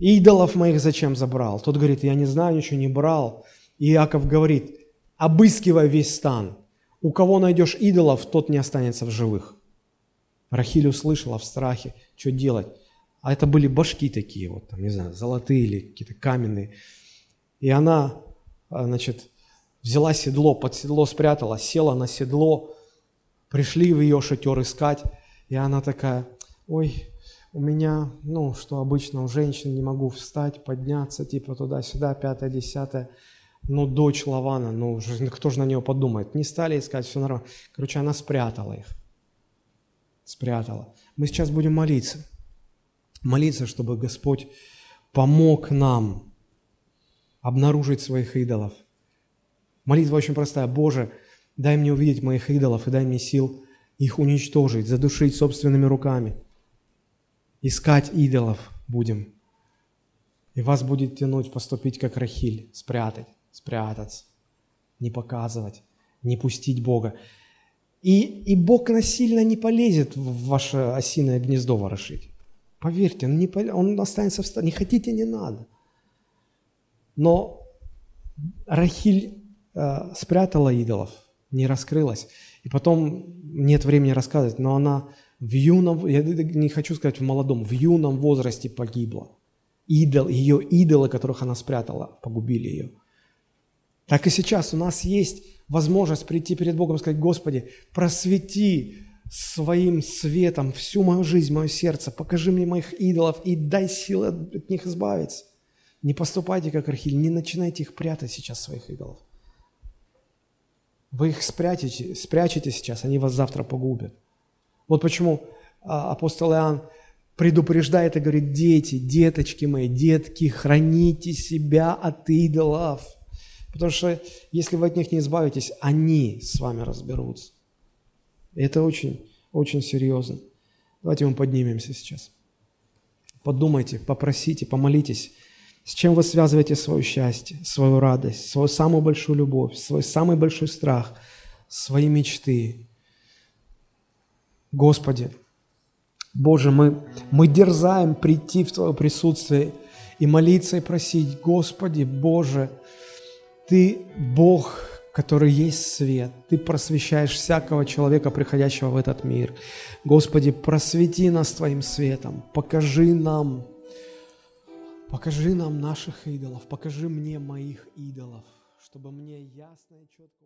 Идолов моих зачем забрал?» Тот говорит, «Я не знаю, ничего не брал». И Иаков говорит, «Обыскивай весь стан, у кого найдешь идолов, тот не останется в живых. Рахиль услышала в страхе, что делать. А это были башки такие, вот, там, не знаю, золотые или какие-то каменные. И она, а, значит, взяла седло, под седло спрятала, села на седло, пришли в ее шатер искать, и она такая, ой, у меня, ну, что обычно у женщин, не могу встать, подняться, типа туда-сюда, пятое, десятое ну, дочь Лавана, ну, кто же на нее подумает? Не стали искать, все нормально. Короче, она спрятала их. Спрятала. Мы сейчас будем молиться. Молиться, чтобы Господь помог нам обнаружить своих идолов. Молитва очень простая. Боже, дай мне увидеть моих идолов и дай мне сил их уничтожить, задушить собственными руками. Искать идолов будем. И вас будет тянуть поступить как Рахиль, спрятать спрятаться, не показывать, не пустить Бога. И, и Бог насильно не полезет в ваше осиное гнездо ворошить. Поверьте, он, не, он останется в стороне. Не хотите, не надо. Но Рахиль э, спрятала идолов, не раскрылась. И потом нет времени рассказывать, но она в юном, я не хочу сказать в молодом, в юном возрасте погибла. Идол, ее идолы, которых она спрятала, погубили ее. Так и сейчас у нас есть возможность прийти перед Богом и сказать, Господи, просвети своим светом всю мою жизнь, мое сердце, покажи мне моих идолов и дай силы от них избавиться. Не поступайте, как Архиль, не начинайте их прятать сейчас, своих идолов. Вы их спрячете, спрячете сейчас, они вас завтра погубят. Вот почему а, апостол Иоанн предупреждает и говорит, дети, деточки мои, детки, храните себя от идолов – Потому что если вы от них не избавитесь, они с вами разберутся. И это очень, очень серьезно. Давайте мы поднимемся сейчас. Подумайте, попросите, помолитесь. С чем вы связываете свое счастье, свою радость, свою самую большую любовь, свой самый большой страх, свои мечты? Господи, Боже, мы, мы дерзаем прийти в Твое присутствие и молиться и просить, Господи, Боже, ты Бог, который есть свет. Ты просвещаешь всякого человека, приходящего в этот мир. Господи, просвети нас Твоим светом. Покажи нам, покажи нам наших идолов. Покажи мне моих идолов, чтобы мне ясно и четко.